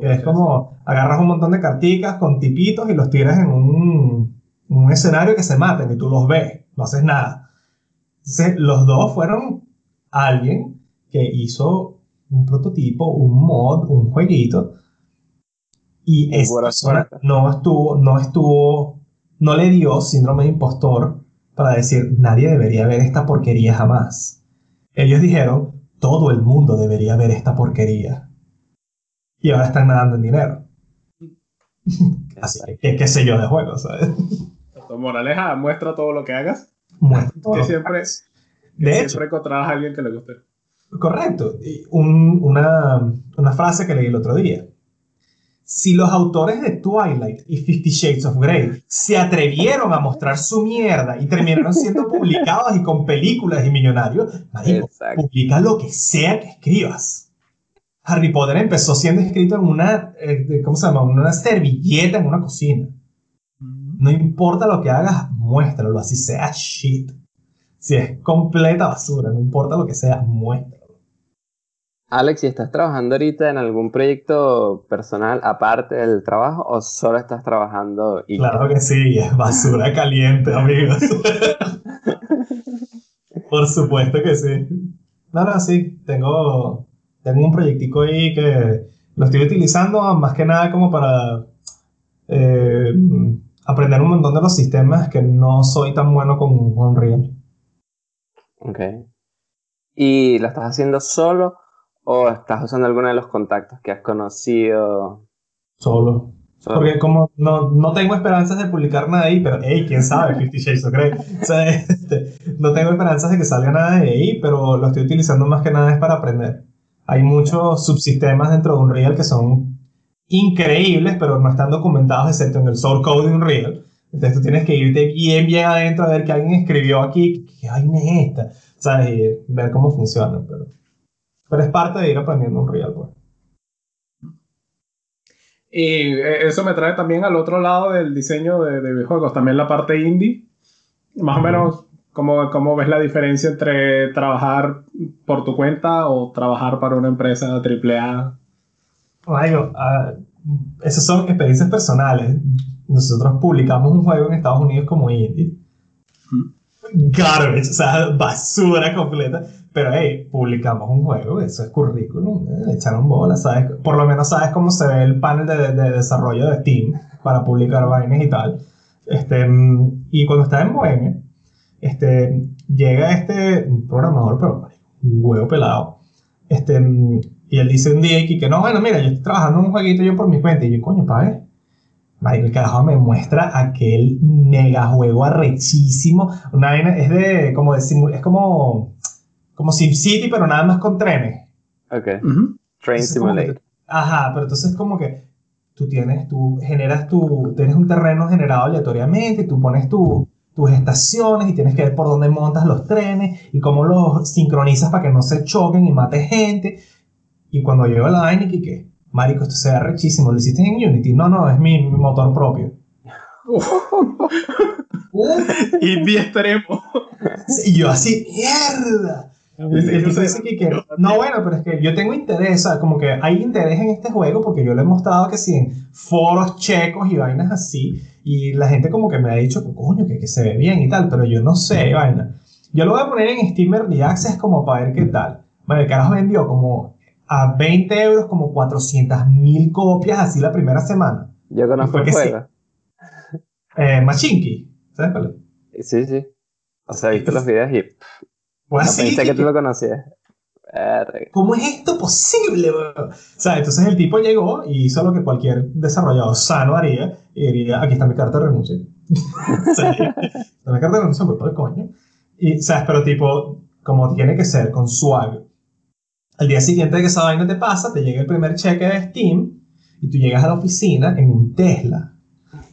que es como agarras un montón de carticas con tipitos y los tiras en un, un escenario que se maten y tú los ves, no haces nada. Entonces, los dos fueron alguien que hizo un prototipo, un mod, un jueguito y esa persona no estuvo, no estuvo, no le dio síndrome de impostor para decir, nadie debería ver esta porquería jamás. Ellos dijeron, todo el mundo debería ver esta porquería. Y ahora están nadando en dinero. Así que, qué sé yo de juegos, ¿sabes? Moraleja, muestra todo lo que hagas. Muestra Que siempre, de siempre encontrarás a alguien que le guste. Correcto. una, una frase que leí el otro día si los autores de Twilight y Fifty Shades of Grey se atrevieron a mostrar su mierda y terminaron siendo publicados y con películas y millonarios, marico, publica lo que sea que escribas. Harry Potter empezó siendo escrito en una, eh, ¿cómo se llama? Una servilleta en una cocina. No importa lo que hagas, muéstralo, así sea shit. Si es completa basura, no importa lo que sea, muéstralo. Alex, ¿y estás trabajando ahorita en algún proyecto personal aparte del trabajo o solo estás trabajando? Y claro que sí, es basura caliente, amigos. Por supuesto que sí. No, no, sí, tengo, tengo un proyectico ahí que lo estoy utilizando más que nada como para eh, aprender un montón de los sistemas que no soy tan bueno con Unreal. Ok. ¿Y lo estás haciendo solo ¿O estás usando alguno de los contactos que has conocido? Solo. Porque como no, no, tengo esperanzas de publicar nada ahí, pero hey, quién sabe, Fifty Shades of Grey. O sea, este, no tengo esperanzas de que salga nada de ahí, pero lo estoy utilizando más que nada es para aprender. Hay muchos subsistemas dentro de Unreal que son increíbles, pero no están documentados excepto en el source code de Unreal. Entonces tú tienes que irte bien, bien adentro a ver qué alguien escribió aquí, qué vaina es esta, ¿sabes? Y ver cómo funciona, pero... Pero es parte de ir aprendiendo un real, pues. Y eh, eso me trae también al otro lado del diseño de, videojuegos, también la parte indie. Más o menos, ¿cómo, ¿cómo, ves la diferencia entre trabajar por tu cuenta o trabajar para una empresa AAA? Bueno, uh, esas son experiencias personales. Nosotros publicamos un juego en Estados Unidos como indie. Garbage, o sea, basura completa. Pero hey, publicamos un juego, eso es currículum, ¿eh? echaron bolas, ¿sabes? Por lo menos sabes cómo se ve el panel de, de, desarrollo de Steam para publicar vainas y tal. Este, y cuando estaba en Bohemia, este, llega este programador, pero un huevo pelado. Este, y él dice un día que no, bueno, mira, yo estoy trabajando en un jueguito yo por mi cuenta. Y yo, coño, pa' ver. el carajo me muestra aquel mega juego arrechísimo. Una vaina, es de, como de, es como como SimCity, pero nada más con trenes. Ok. Train Entonces, como que Simulator. Ajá, pero entonces como que tú tienes, tú generas tu, tienes un terreno generado aleatoriamente, y tú pones tu- tus estaciones y tienes que ver por dónde montas los trenes y cómo los sincronizas para que no se choquen y mates gente. Y cuando llegó la vaina, y que, marico, esto se ve rechísimo, ¿lo hiciste en Unity? No, no, es mi, mi motor propio. Uf, Indie extremo. y yo así, mierda. Y el tipo dice que, que- no, bueno, pero es que yo tengo interés, sea, como que hay interés en este juego porque yo lo he mostrado que sí en foros checos y vainas así, y la gente como que me ha dicho, coño, que, que se ve bien y tal, pero yo no sé, vaina. Yo lo voy a poner en Steam Early Access como para ver qué tal. Bueno, el carajo vendió como a 20 euros como 400 mil copias así la primera semana. Yo conozco el sí. juego. Eh, Machinki, ¿sabes cuál es? Sí, sí. O sea, he visto los videos y Pues no así, pensé que tú lo conocías. ¿Cómo es esto posible, weón? O sea, entonces el tipo llegó y hizo lo que cualquier desarrollador sano haría y diría, aquí está mi carta de renuncia. o sea, está mi carta de renuncia, voy por coño. Y, ¿sabes? Pero tipo, como tiene que ser, con swag. Al día siguiente de que esa vaina te pasa, te llega el primer cheque de Steam y tú llegas a la oficina en un Tesla.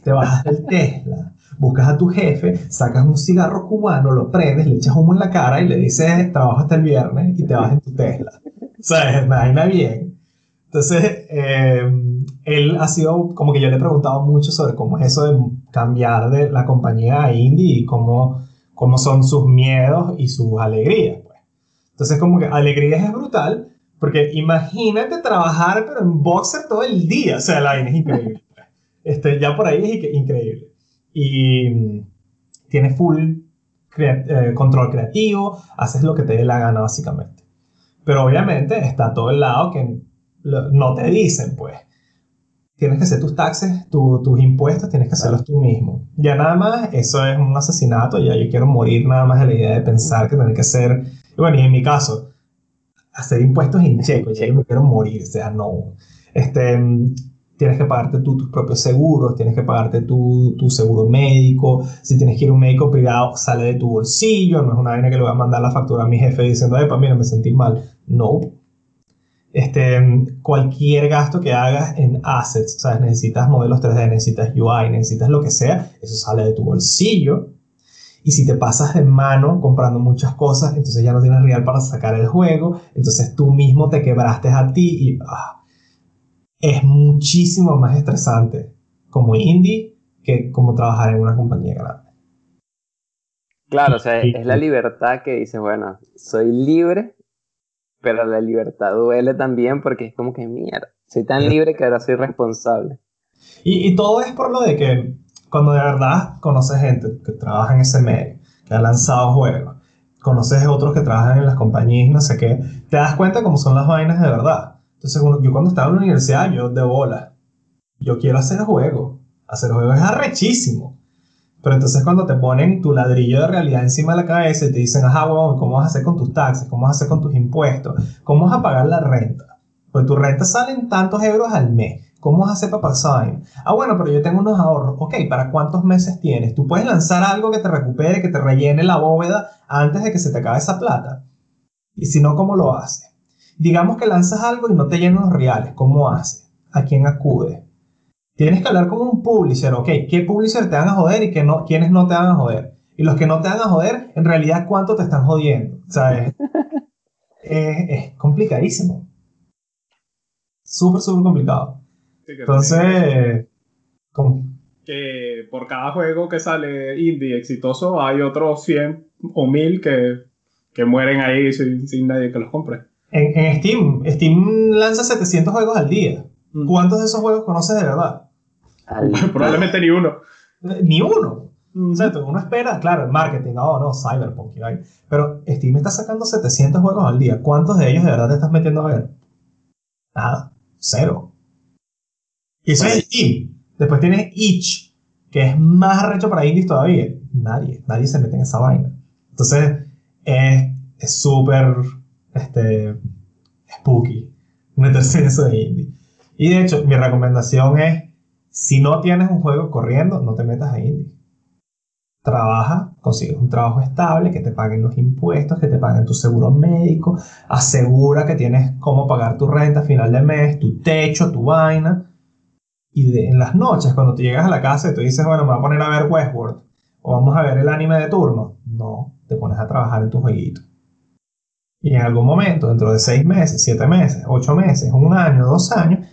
Te bajas del Tesla, buscas a tu jefe, sacas un cigarro cubano, lo prendes, le echas humo en la cara y le dices, trabajo hasta el viernes y te vas en tu Tesla. O sea, es vaina bien. Entonces, eh, él ha sido, como que yo le he preguntado mucho sobre cómo es eso de cambiar de la compañía a indie y cómo, cómo son sus miedos y sus alegrías. Entonces, como que alegrías es brutal, porque imagínate trabajar pero en boxer todo el día. O sea, la vaina es increíble. Este, ya por ahí es increíble. Y mm, tiene full crea- eh, control creativo, haces lo que te dé la gana básicamente. Pero obviamente está todo el lado que no te dicen, pues. Tienes que hacer tus taxes, tu- tus impuestos, tienes que hacerlos tú mismo. Ya nada más, eso es un asesinato, ya yo quiero morir nada más de la idea de pensar que tener que hacer, bueno, y en mi caso, hacer impuestos en checo, ya yo me quiero morir, o sea, no. Este, tienes que pagarte tú tus propios seguros, tienes que pagarte tu, tu seguro médico, si tienes que ir a un médico privado, sale de tu bolsillo, no es una vaina que le voy a mandar la factura a mi jefe diciendo, epa, mira, me sentí mal. No. Este, cualquier gasto que hagas en assets, ¿sabes? Necesitas modelos 3D, necesitas UI, necesitas lo que sea, eso sale de tu bolsillo. Y si te pasas de mano comprando muchas cosas, entonces ya no tienes real para sacar el juego, entonces tú mismo te quebraste a ti y ah, es muchísimo más estresante como indie que como trabajar en una compañía grande. Claro, o sea, Sí. es la libertad que dices, bueno, soy libre, pero la libertad duele también porque es como que mierda, soy tan libre que ahora soy responsable. Y, y todo es por lo de que cuando de verdad conoces gente que trabaja en ese medio, que ha lanzado juegos, conoces otros que trabajan en las compañías no sé qué, te das cuenta cómo son las vainas de verdad. Entonces, yo cuando estaba en la universidad, yo de bola, yo quiero hacer juegos. Hacer juegos es arrechísimo. Pero entonces cuando te ponen tu ladrillo de realidad encima de la cabeza y te dicen, ajá, huevón, ¿cómo vas a hacer con tus taxes? ¿Cómo vas a hacer con tus impuestos? ¿Cómo vas a pagar la renta? Pues tu renta sale en tantos euros al mes. ¿Cómo vas a hacer para pasar? Ah, bueno, pero yo tengo unos ahorros. Ok, ¿para cuántos meses tienes? Tú puedes lanzar algo que te recupere, que te rellene la bóveda antes de que se te acabe esa plata. Y si no, ¿cómo lo haces? Digamos que lanzas algo y no te llenan los reales. ¿Cómo haces? ¿A quién acude? Tienes que hablar con un publisher, ok, ¿qué publisher te van a joder y qué no, quiénes no te van a joder? Y los que no te van a joder, en realidad, ¿cuánto te están jodiendo? ¿Sabes? es, es complicadísimo. Súper, súper complicado. Sí, Entonces, ¿cómo? que por cada juego que sale indie exitoso hay otros 100 o 1000 que, que mueren ahí sin, sin nadie que los compre. En, en Steam, Steam lanza 700 juegos al día. ¿Cuántos de esos juegos conoces de verdad? Al- Probablemente ni uno. Ni uno. O sea, tú- uno espera, claro, el marketing, oh no, Cyberpunk, vaina. pero Steam está sacando 700 juegos al día. ¿Cuántos de ellos de verdad te estás metiendo a ver? Nada, cero. Y eso es Steam. Después tienes Itch, que es más arrecho para indies todavía. Nadie, nadie se mete en esa vaina. Entonces, es es súper este, spooky meterse en eso de indie. Y de hecho, mi recomendación es, si no tienes un juego corriendo, no te metas a indie. Trabaja consigues un trabajo estable, que te paguen los impuestos, que te paguen tu seguro médico, asegura que tienes cómo pagar tu renta a final de mes, tu techo, tu vaina. Y en las noches, cuando te llegas a la casa y te dices, bueno, me voy a poner a ver Westworld, o vamos a ver el anime de turno, no, te pones a trabajar en tu jueguito. Y en algún momento, dentro de seis meses, siete meses, ocho meses, un año, dos años,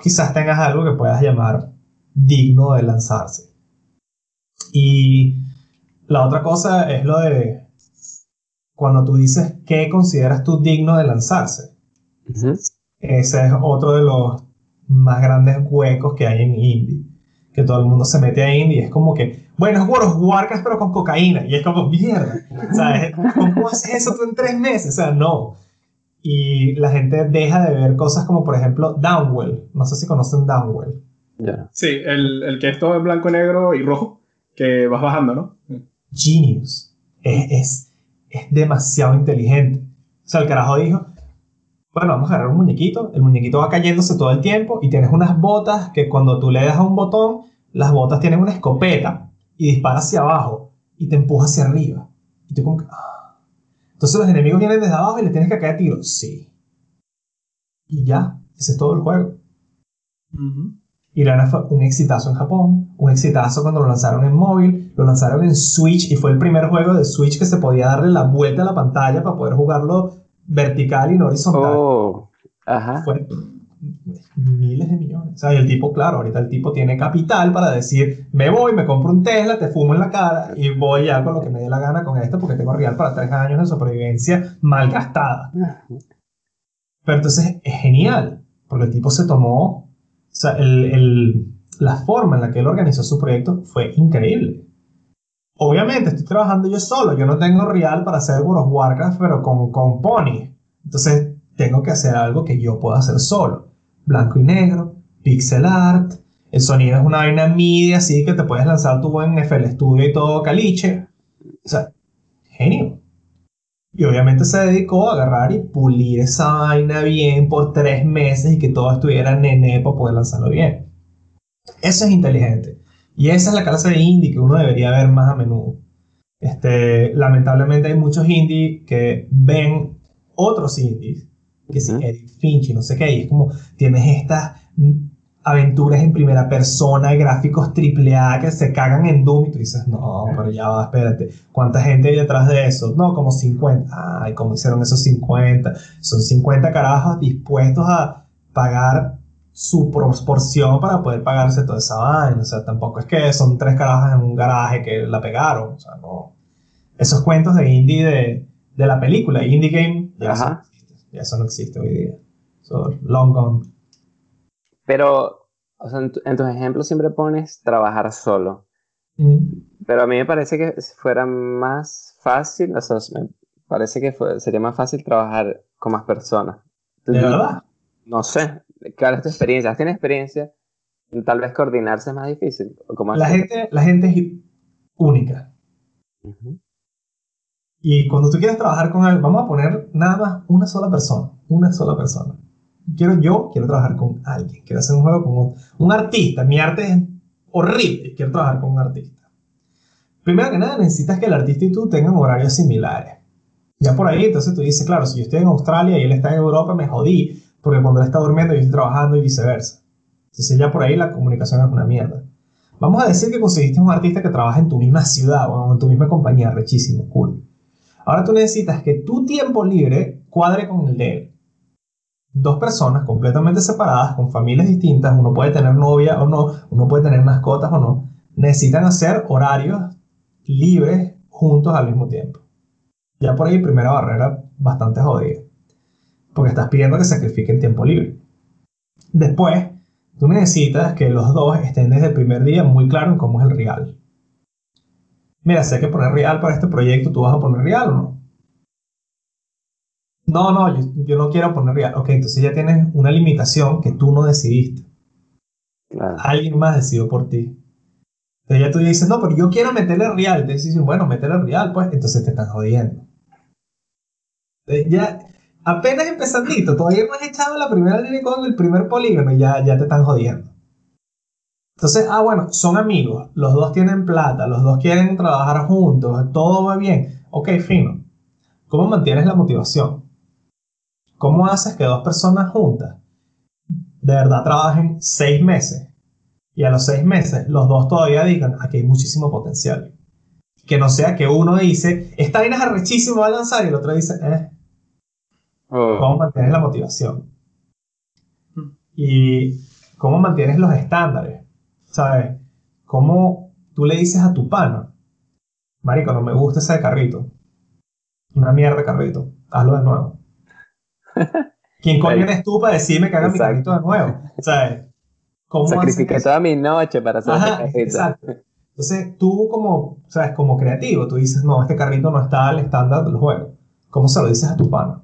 quizás tengas algo que puedas llamar digno de lanzarse. Y la otra cosa es lo de cuando tú dices qué consideras tú digno de lanzarse. Ese es otro de los más grandes huecos que hay en indie. Que todo el mundo se mete a indie y es como que, bueno, es World of Warcraft pero con cocaína. Y es como, mierda. ¿Sabes? ¿Cómo haces eso tú en tres meses? O sea, no. Y la gente deja de ver cosas como, por ejemplo, Downwell. No sé si conocen Downwell. Sí, el, el, que es todo en blanco, negro y rojo, que vas bajando, ¿no? Genius. Es, es, es demasiado inteligente. O sea, el carajo dijo, bueno, vamos a agarrar un muñequito, el muñequito va cayéndose todo el tiempo y tienes unas botas que cuando tú le das a un botón, las botas tienen una escopeta y dispara hacia abajo y te empuja hacia arriba. Y tú como que... Ah. Entonces los enemigos vienen desde abajo y le tienes que caer tiro. Sí. Y ya, ese es todo el juego. Y Irana fue un exitazo en Japón, un exitazo cuando lo lanzaron en móvil, lo lanzaron en Switch y fue el primer juego de Switch que se podía darle la vuelta a la pantalla para poder jugarlo vertical y no horizontal. Oh, ajá. Fue miles de millones. O sea, y el tipo, claro, ahorita el tipo tiene capital para decir, me voy, me compro un Tesla, te fumo en la cara y voy ya con lo que me dé la gana con esto porque tengo real para tres años de sobrevivencia mal gastada. Pero entonces es genial, porque el tipo se tomó sea, el, el, la forma en la que él organizó su proyecto fue increíble. Obviamente estoy trabajando yo solo, yo no tengo real para hacer World of Warcraft, pero con, con Pony. Entonces tengo que hacer algo que yo pueda hacer solo. Blanco y negro, pixel art, el sonido es una vaina MIDI así que te puedes lanzar tu en FL Studio y todo caliche. O sea, genio. Y obviamente se dedicó a agarrar y pulir esa vaina bien por tres meses y que todo estuviera nené para poder lanzarlo bien. Eso es inteligente. Y esa es la clase de indie que uno debería ver más a menudo. Este, lamentablemente hay muchos indies que ven otros indies, que si Edith Finch y no sé qué, y es como tienes estas aventuras en primera persona, gráficos triple A que se cagan en Doom y tú dices, no, pero ya va, espérate, ¿cuánta gente hay detrás de eso? No, como 50. Ay, ¿cómo hicieron esos 50? Son 50 carajos dispuestos a pagar su proporción para poder pagarse toda esa vaina. O sea, tampoco es que son tres carajos en un garaje que la pegaron. O sea, no. Esos cuentos de indie de, de la película, Indie Game, ya, Eso, no existe, ya eso no existe hoy día. So, long gone. Pero, o sea, en, tus ejemplos siempre pones trabajar solo. Pero a mí me parece que fuera más fácil, o sea, me parece que sería más fácil trabajar con más personas. ¿De verdad? No sé, ¿cuál es tu experiencia? ¿Tienes experiencia? Tal vez coordinarse es más difícil. ¿o la, gente, la gente es única. Y cuando tú quieres trabajar con él, vamos a poner nada más una sola persona, una sola persona quiero yo, quiero trabajar con alguien, quiero hacer un juego con un, artista, mi arte es horrible, quiero trabajar con un artista. Primero que nada, necesitas que el artista y tú tengan horarios similares. Ya por ahí, entonces tú dices, claro, si yo estoy en Australia y él está en Europa, me jodí, porque cuando él está durmiendo yo estoy trabajando y viceversa. Entonces ya por ahí la comunicación es una mierda. Vamos a decir que conseguiste un artista que trabaja en tu misma ciudad o en tu misma compañía, rechísimo, cool. Ahora tú necesitas que tu tiempo libre cuadre con el de él dos personas completamente separadas, con familias distintas, uno puede tener novia o no, uno puede tener mascotas o no, necesitan hacer horarios libres juntos al mismo tiempo. Ya por ahí primera barrera bastante jodida, porque estás pidiendo que sacrifiquen tiempo libre. Después, tú necesitas que los dos estén desde el primer día muy claros en cómo es el real. Mira, hay que poner real para este proyecto, ¿tú vas a poner real o no? No, no, yo, no quiero poner real. Ok, entonces ya tienes una limitación que tú no decidiste. Alguien más decidió por ti. Entonces ya tú dices, no, pero yo quiero meterle real. Entonces dices, bueno, meterle real, pues entonces te están jodiendo. ya, apenas empezandito, todavía no has echado la primera línea con el primer polígono y ya, ya te están jodiendo. Entonces, ah, bueno, son amigos, los dos tienen plata, los dos quieren trabajar juntos, todo va bien. Ok, fino. ¿Cómo mantienes la motivación? ¿Cómo haces que dos personas juntas de verdad trabajen seis meses y a los seis meses los dos todavía digan, aquí hay muchísimo potencial? Que no sea que uno dice, esta vaina es arrechísimo, va a lanzar y el otro dice, eh. Oh, ¿Cómo mantienes la motivación? Y cómo mantienes los estándares. ¿Sabes? ¿Cómo tú le dices a tu pana, Marico, no me gusta ese carrito. Una mierda de carrito. Hazlo de nuevo. ¿Quién coño eres tú para decirme que haga mi Exacto. carrito de nuevo? ¿Sabes? ¿Cómo sacrifiqué toda mi noche para hacer Ajá, este exacto. Entonces, tú como, ¿sabes? Como creativo, tú dices, no, este carrito no está al estándar del juego. ¿Cómo se lo dices a tu pana?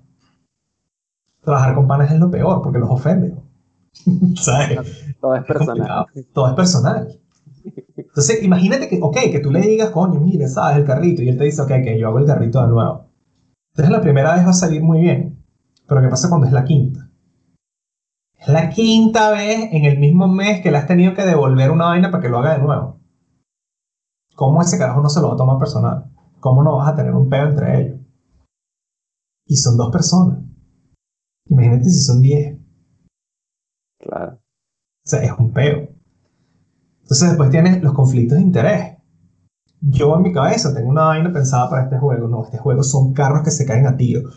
Trabajar con panas es lo peor, porque los ofende. ¿Sabes? Todo es Es personal. complicado. Todo es personal. Entonces, imagínate que, ok, que tú le digas, coño, mire, sabes, el carrito, y él te dice, ok, que yo hago el carrito de nuevo. Entonces, la primera vez va a salir muy bien. Pero, ¿qué pasa cuando es la quinta? Es la quinta vez en el mismo mes que le has tenido que devolver una vaina para que lo haga de nuevo. ¿Cómo ese carajo no se lo va a tomar personal? ¿Cómo no vas a tener un peo entre ellos? Y son dos personas. Imagínate si son diez. Claro. O sea, es un peo. Entonces después tienes los conflictos de interés. Yo en mi cabeza tengo una vaina pensada para este juego. No, este juego son carros que se caen a tiro.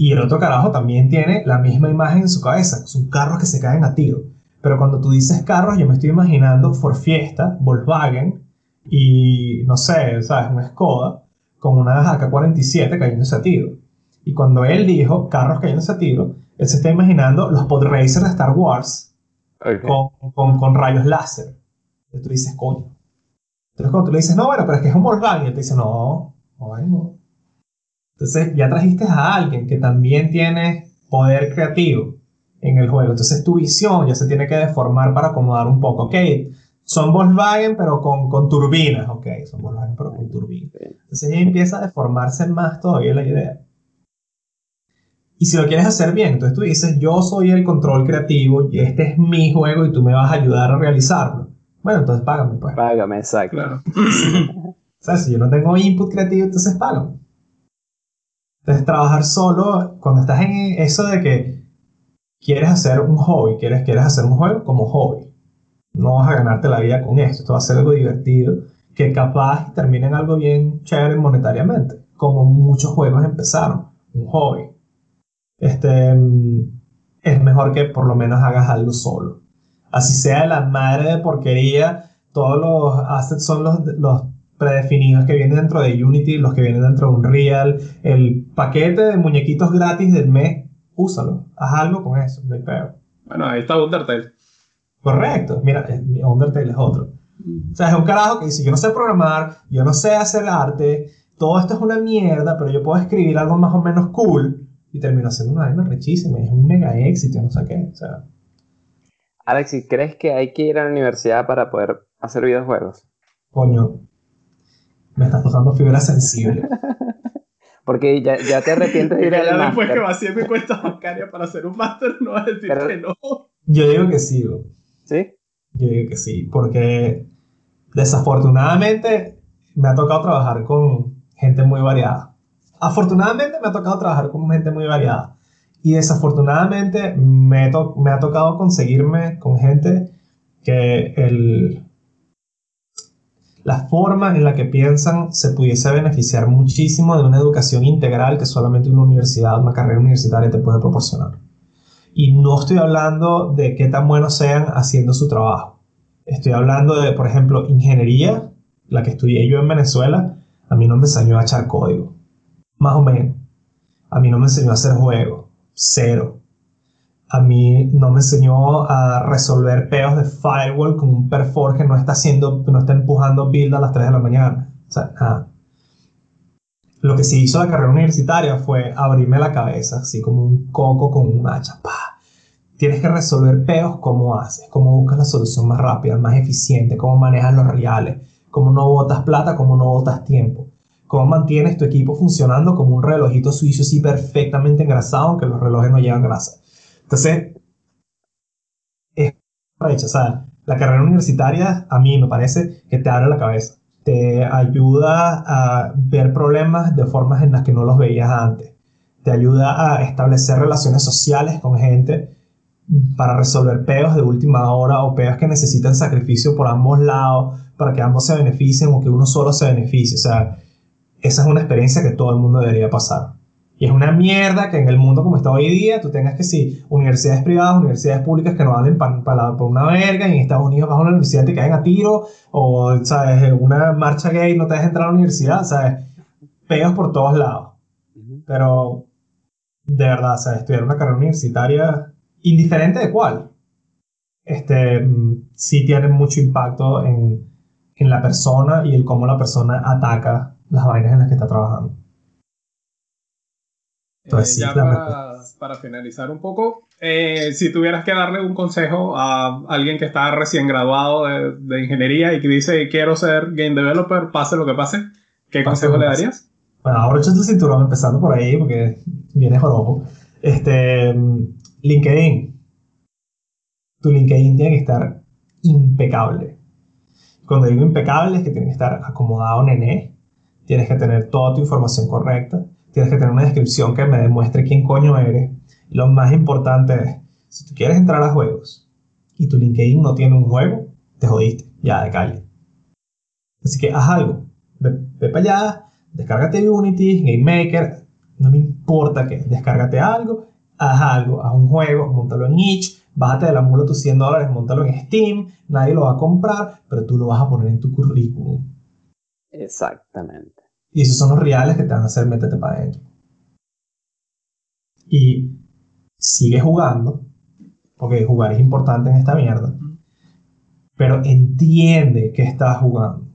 Y el otro carajo también tiene la misma imagen en su cabeza. Son carros que se caen a tiro. Pero cuando tú dices carros, yo me estoy imaginando Ford Fiesta, Volkswagen y no sé, ¿sabes? Una Skoda con una AK-47 cayéndose a tiro. Y cuando él dijo carros cayéndose a tiro, él se está imaginando los pod racers de Star Wars con, con, con rayos láser. Entonces tú dices, coño. Entonces cuando tú le dices, no, bueno, pero es que es un Volkswagen, y él te dice, no, ay, no. Entonces ya trajiste a alguien que también tiene poder creativo en el juego. Entonces tu visión ya se tiene que deformar para acomodar un poco. Ok, son Volkswagen pero con, con turbinas. Ok, son Volkswagen pero con turbinas. Entonces ya empieza a deformarse más todavía la idea. Y si lo quieres hacer bien, entonces tú dices, yo soy el control creativo y este es mi juego y tú me vas a ayudar a realizarlo. Bueno, entonces págame, pues. Págame, exacto. Claro. O sea, si yo no tengo input creativo, entonces págame. Entonces, trabajar solo, cuando estás en eso de que quieres hacer un hobby, quieres, quieres hacer un juego como hobby, no vas a ganarte la vida con esto, esto va a ser algo divertido, que capaz termine en algo bien chévere monetariamente, como muchos juegos empezaron, un hobby. Este, es mejor que por lo menos hagas algo solo. Así sea la madre de porquería, todos los assets son los predefinidos que vienen dentro de Unity, los que vienen dentro de Unreal, el paquete de muñequitos gratis del mes, úsalo, haz algo con eso, no hay peor. Bueno, ahí está Undertale. Correcto, mira, eh, Undertale es otro. O sea, es un carajo que dice, yo no sé programar, yo no sé hacer arte, todo esto es una mierda, pero yo puedo escribir algo más o menos cool y termino haciendo una vaina rechísima, y es un mega éxito, no sé qué, o sea, Alexis, ¿crees que hay que ir a la universidad para poder hacer videojuegos? coño, me estás tocando fibra sensible. Porque ya, ya te arrepientes de ir después que vacié mi cuenta bancaria para hacer un máster, no vas a decir Pero- que no. Yo digo que sí, bro. ¿Sí? Yo digo que sí, porque desafortunadamente me ha tocado trabajar con gente muy variada. Afortunadamente me ha tocado trabajar con gente muy variada. Y desafortunadamente me, to- me ha tocado conseguirme con gente que el, la forma en la que piensan se pudiese beneficiar muchísimo de una educación integral que solamente una universidad, una carrera universitaria te puede proporcionar. Y no estoy hablando de qué tan buenos sean haciendo su trabajo. Estoy hablando de, por ejemplo, ingeniería, la que estudié yo en Venezuela, a mí no me enseñó a echar código. Más o menos. A mí no me enseñó a hacer juegos. Cero. A mí no me enseñó a resolver peos de firewall con un perfor que no está haciendo, no está empujando build a las 3 de la mañana. O sea. Lo que sí hizo la carrera universitaria fue abrirme la cabeza, así como un coco con un hacha. Tienes que resolver peos, ¿cómo haces? ¿Cómo buscas la solución más rápida, más eficiente? ¿Cómo manejas los reales? ¿Cómo no botas plata? ¿Cómo no botas tiempo? ¿Cómo mantienes tu equipo funcionando como un relojito suizo así perfectamente engrasado, aunque los relojes no llevan grasa? Entonces, es sea, la carrera universitaria a mí me parece que te abre la cabeza. Te ayuda a ver problemas de formas en las que no los veías antes. Te ayuda a establecer relaciones sociales con gente para resolver peos de última hora o peos que necesitan sacrificio por ambos lados para que ambos se beneficien o que uno solo se beneficie. O sea, esa es una experiencia que todo el mundo debería pasar. Y es una mierda que en el mundo como está hoy día, tú tengas que sí, universidades privadas, universidades públicas que no valen para por una verga, y en Estados Unidos vas a una universidad te caen a tiro, o, ¿sabes? Una marcha gay no te deja entrar a la universidad, ¿sabes? Pegas por todos lados. Pero, de verdad, ¿sabes? Estudiar una carrera universitaria, indiferente de cuál, este, sí tiene mucho impacto en, en la persona y el cómo la persona ataca las vainas en las que está trabajando. Entonces, eh, ya para, finalizar un poco, eh, si tuvieras que darle un consejo a alguien que está recién graduado de, ingeniería y que dice quiero ser game developer, pase lo que pase, ¿qué consejo le darías? Bueno, ahora tu cinturón empezando por ahí porque viene jorobo. Este, LinkedIn. Tu LinkedIn tiene que estar impecable. Cuando digo impecable es que tiene que estar acomodado nene, tienes que tener toda tu información correcta tienes que tener una descripción que me demuestre quién coño eres. Lo más importante es, si tú quieres entrar a juegos y tu LinkedIn no tiene un juego, te jodiste, ya de calle. Así que haz algo, ve, para allá, descárgate Unity, GameMaker, no me importa qué, descárgate algo, haz algo, haz un juego, montalo en itch, bájate de la mula tus 100 dólares, montalo en Steam, nadie lo va a comprar, pero tú lo vas a poner en tu currículum. Exactamente. Y esos son los reales que te van a hacer métete para adentro. Y sigue jugando, porque jugar es importante en esta mierda, pero entiende que estás jugando.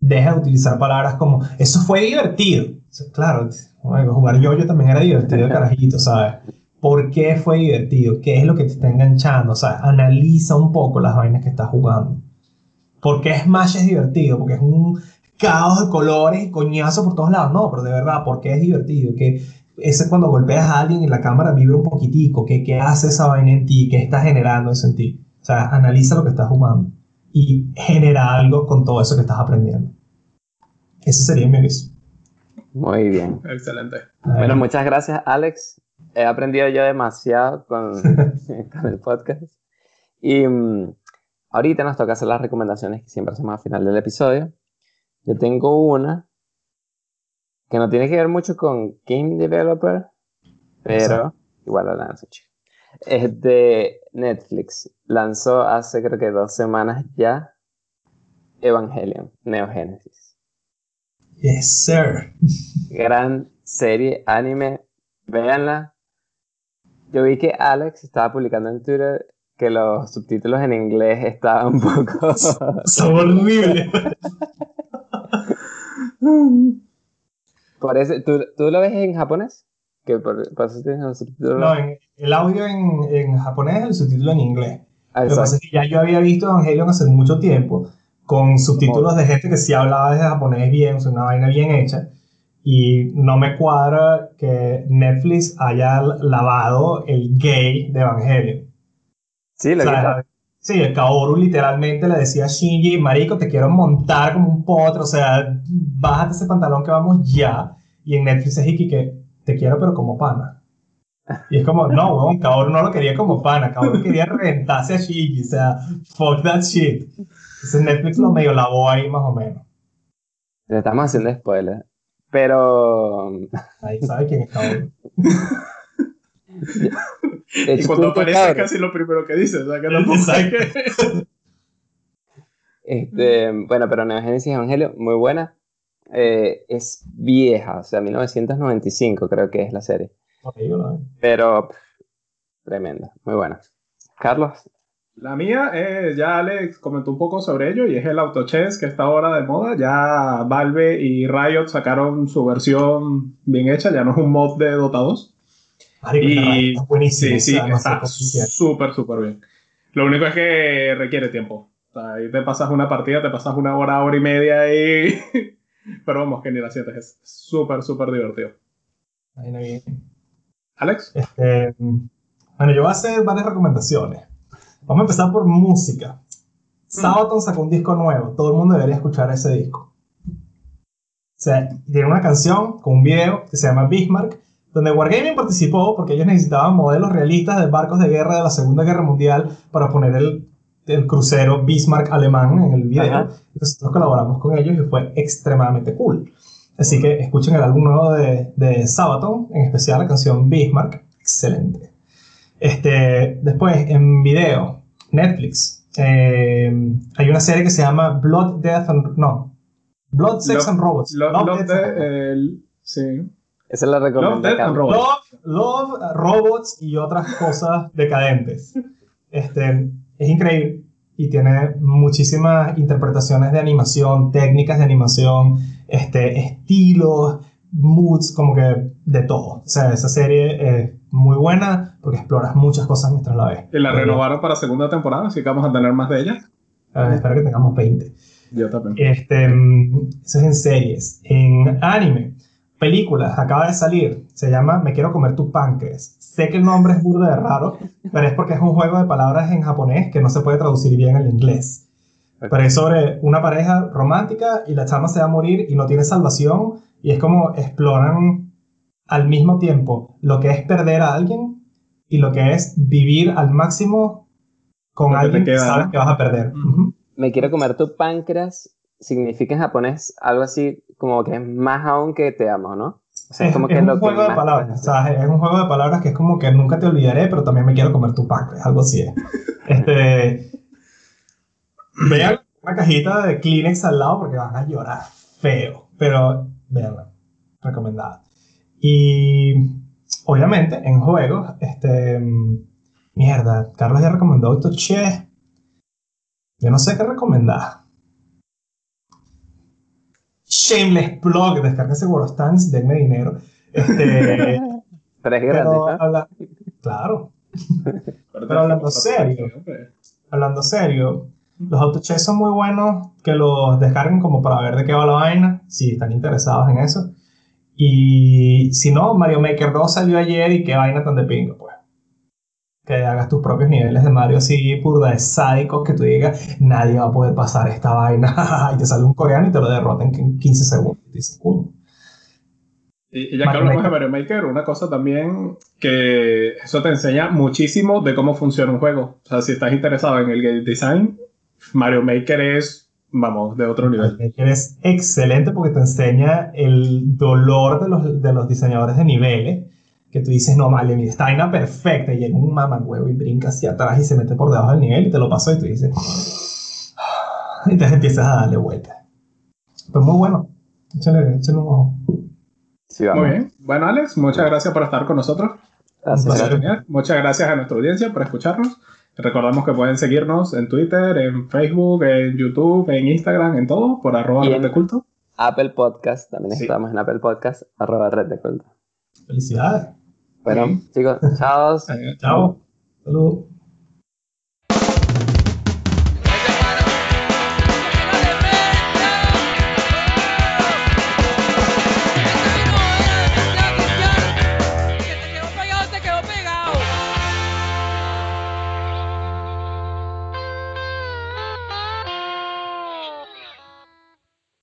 Deja de utilizar palabras como, eso fue divertido. claro, jugar yo, yo también era divertido, carajito, ¿sabes? ¿Por qué fue divertido? ¿Qué es lo que te está enganchando? O sea, analiza un poco las vainas que estás jugando. ¿Por qué Smash es divertido? Porque es un caos de colores y coñazo por todos lados. No, pero de verdad, porque es divertido. Que ese cuando golpeas a alguien y la cámara vibra un poquitico. ¿Qué, qué hace esa vaina en ti? ¿Qué está generando eso en ti? O sea, analiza lo que estás jugando y genera algo con todo eso que estás aprendiendo. Ese sería mi aviso. Muy bien. Excelente. Bueno, muchas gracias, Alex. He aprendido yo demasiado con, con el podcast. Y mm, ahorita nos toca hacer las recomendaciones que siempre hacemos al final del episodio. Yo tengo una que no tiene que ver mucho con Game Developer, pero igual la lanzo, chico. Es de Netflix. Lanzó hace creo que dos semanas ya Evangelion, Neogénesis. Yes, sir. Gran serie, anime, véanla. Yo vi que Alex estaba publicando en Twitter que los subtítulos en inglés estaban un poco... Son horribles. Por ¿tú, ¿tú, lo ves en japonés? Que por, el subtítulo? No, el audio en, en japonés, el subtítulo en inglés. Lo que pasa es que ya yo había visto Evangelion hace mucho tiempo con subtítulos de gente que sí hablaba de japonés bien, o sea, una vaina bien hecha. Y no me cuadra que Netflix haya lavado el gay de Evangelion. Sí, lo o Sí, el Kaoru literalmente le decía a Shinji, marico, te quiero montar como un potro, o sea, bájate ese pantalón que vamos ya. Y en Netflix es Iki que te quiero pero como pana. Y es como, no, weón, Kaoru no lo quería como pana, Kaoru quería reventarse a Shinji, o sea, fuck that shit. Entonces Netflix lo medio lavó ahí más o menos. Le estamos haciendo spoiler. Pero... Ahí sabe quién es Kaoru. y cuando aparece casi lo primero que dice, o sea que este, bueno, pero Neogénesis Evangelio, muy buena. Eh, es vieja, o sea, 1995 creo que es la serie. Pero tremenda, muy buena. Carlos. La mía, eh, ya Alex comentó un poco sobre ello y es el Autochess que está ahora de moda. Ya Valve y Riot sacaron su versión bien hecha, ya no es un mod de Dota 2 y buenísimo. Sí, sí, está súper, súper bien. Lo único es que requiere tiempo. O sea, ahí te pasas una partida, te pasas una hora, hora y media y... Pero vamos, que ni la sientes. Es súper, súper divertido. Ahí no bien. ¿Alex? Este, bueno, yo voy a hacer varias recomendaciones. Vamos a empezar por música. Sabaton sacó un disco nuevo. Todo el mundo debería escuchar ese disco. O sea, tiene una canción con un video que se llama Bismarck, donde Wargaming participó porque ellos necesitaban modelos realistas de barcos de guerra de la Segunda Guerra Mundial para poner el, el crucero Bismarck alemán en el video. Ajá. Nosotros colaboramos con ellos y fue extremadamente cool. Así que escuchen el álbum nuevo de, de Sabaton, en especial la canción Bismarck. Excelente. Este, después, en video, Netflix. eh, hay una serie que se llama Blood, Death and... No. Blood, Sex Love- and Robots. Lo- Love, Love Death and el- sí. Esa es la Love, recomendación. Robots. Love, Love, Robots y otras cosas decadentes. Este, es increíble y tiene muchísimas interpretaciones de animación, técnicas de animación, este, estilos, moods, como que de todo. O sea, esa serie es muy buena porque exploras muchas cosas mientras la ves. Y la renovaron para segunda temporada, así que vamos a tener más de ella. Eh, espero que tengamos 20. Yo también. Este, mm, eso es en series. En anime, películas, acaba de salir. Se llama Me quiero comer tu páncreas. Sé que el nombre es burda de raro, pero es porque es un juego de palabras en japonés que no se puede traducir bien al inglés. Pero es sobre una pareja romántica y la chama se va a morir y no tiene salvación. Y es como exploran al mismo tiempo lo que es perder a alguien y lo que es vivir al máximo con alguien que queda, sabes ¿no? que vas a perder. Ujú. Me quiero comer tu páncreas significa en japonés algo así como que es más aún que te amo, ¿no? O sea, Es, como es que un lo que juego de más palabras, o sea, es un juego de palabras que es como que nunca te olvidaré, pero también me quiero comer tu páncreas, algo así es. Este, vean una cajita de Kleenex al lado porque van a llorar feo, pero veanla, recomendada. Y obviamente en juegos, este, mierda, Carlos ya recomendó esto, che, yo no sé qué recomendar. Shameless plug, descárguense World of Tanks, denme dinero. Este, Pero es gratis, pero ¿no? habla- claro, pero hablando serio. hablando serio, los autochess son muy buenos que los descarguen como para ver de qué va la vaina, si están interesados en eso. Y si no, Mario Maker 2 salió ayer y qué vaina tan de pingo, pues. Que hagas tus propios niveles de Mario así, purda de sádico, que tú digas, nadie va a poder pasar esta vaina. y te sale un coreano y te lo derrota en 15 segundos. Y dices. Y, y ya que Mario hablamos de. Mario Maker, una cosa también que eso te enseña muchísimo de cómo funciona un juego. O sea, si estás interesado en el game design, Mario Maker es, vamos, de otro nivel. Maker es excelente porque te enseña el dolor de los, de los diseñadores de niveles. Que tú dices, no, vale, mira, esta vaina perfecta. Y llega un mamagüevo y brinca hacia atrás y se mete por debajo del nivel y te lo pasó y tú dices. Y te empiezas a darle vuelta. Pues muy bueno. Échale, échale un ojo. Sí, vamos. Muy bien. Bueno, Alex, muchas gracias por estar con nosotros. Gracias. Un placer. Genial. Muchas gracias a nuestra audiencia por escucharnos. Recordamos que pueden seguirnos en Twitter, en Facebook, en YouTube, en Instagram, en todo, por arroba red de culto. Apple Podcast, también Sí. estamos en Apple Podcast, arroba red de culto. Felicidades. Bueno, chicos, chao. Chao. Saludos.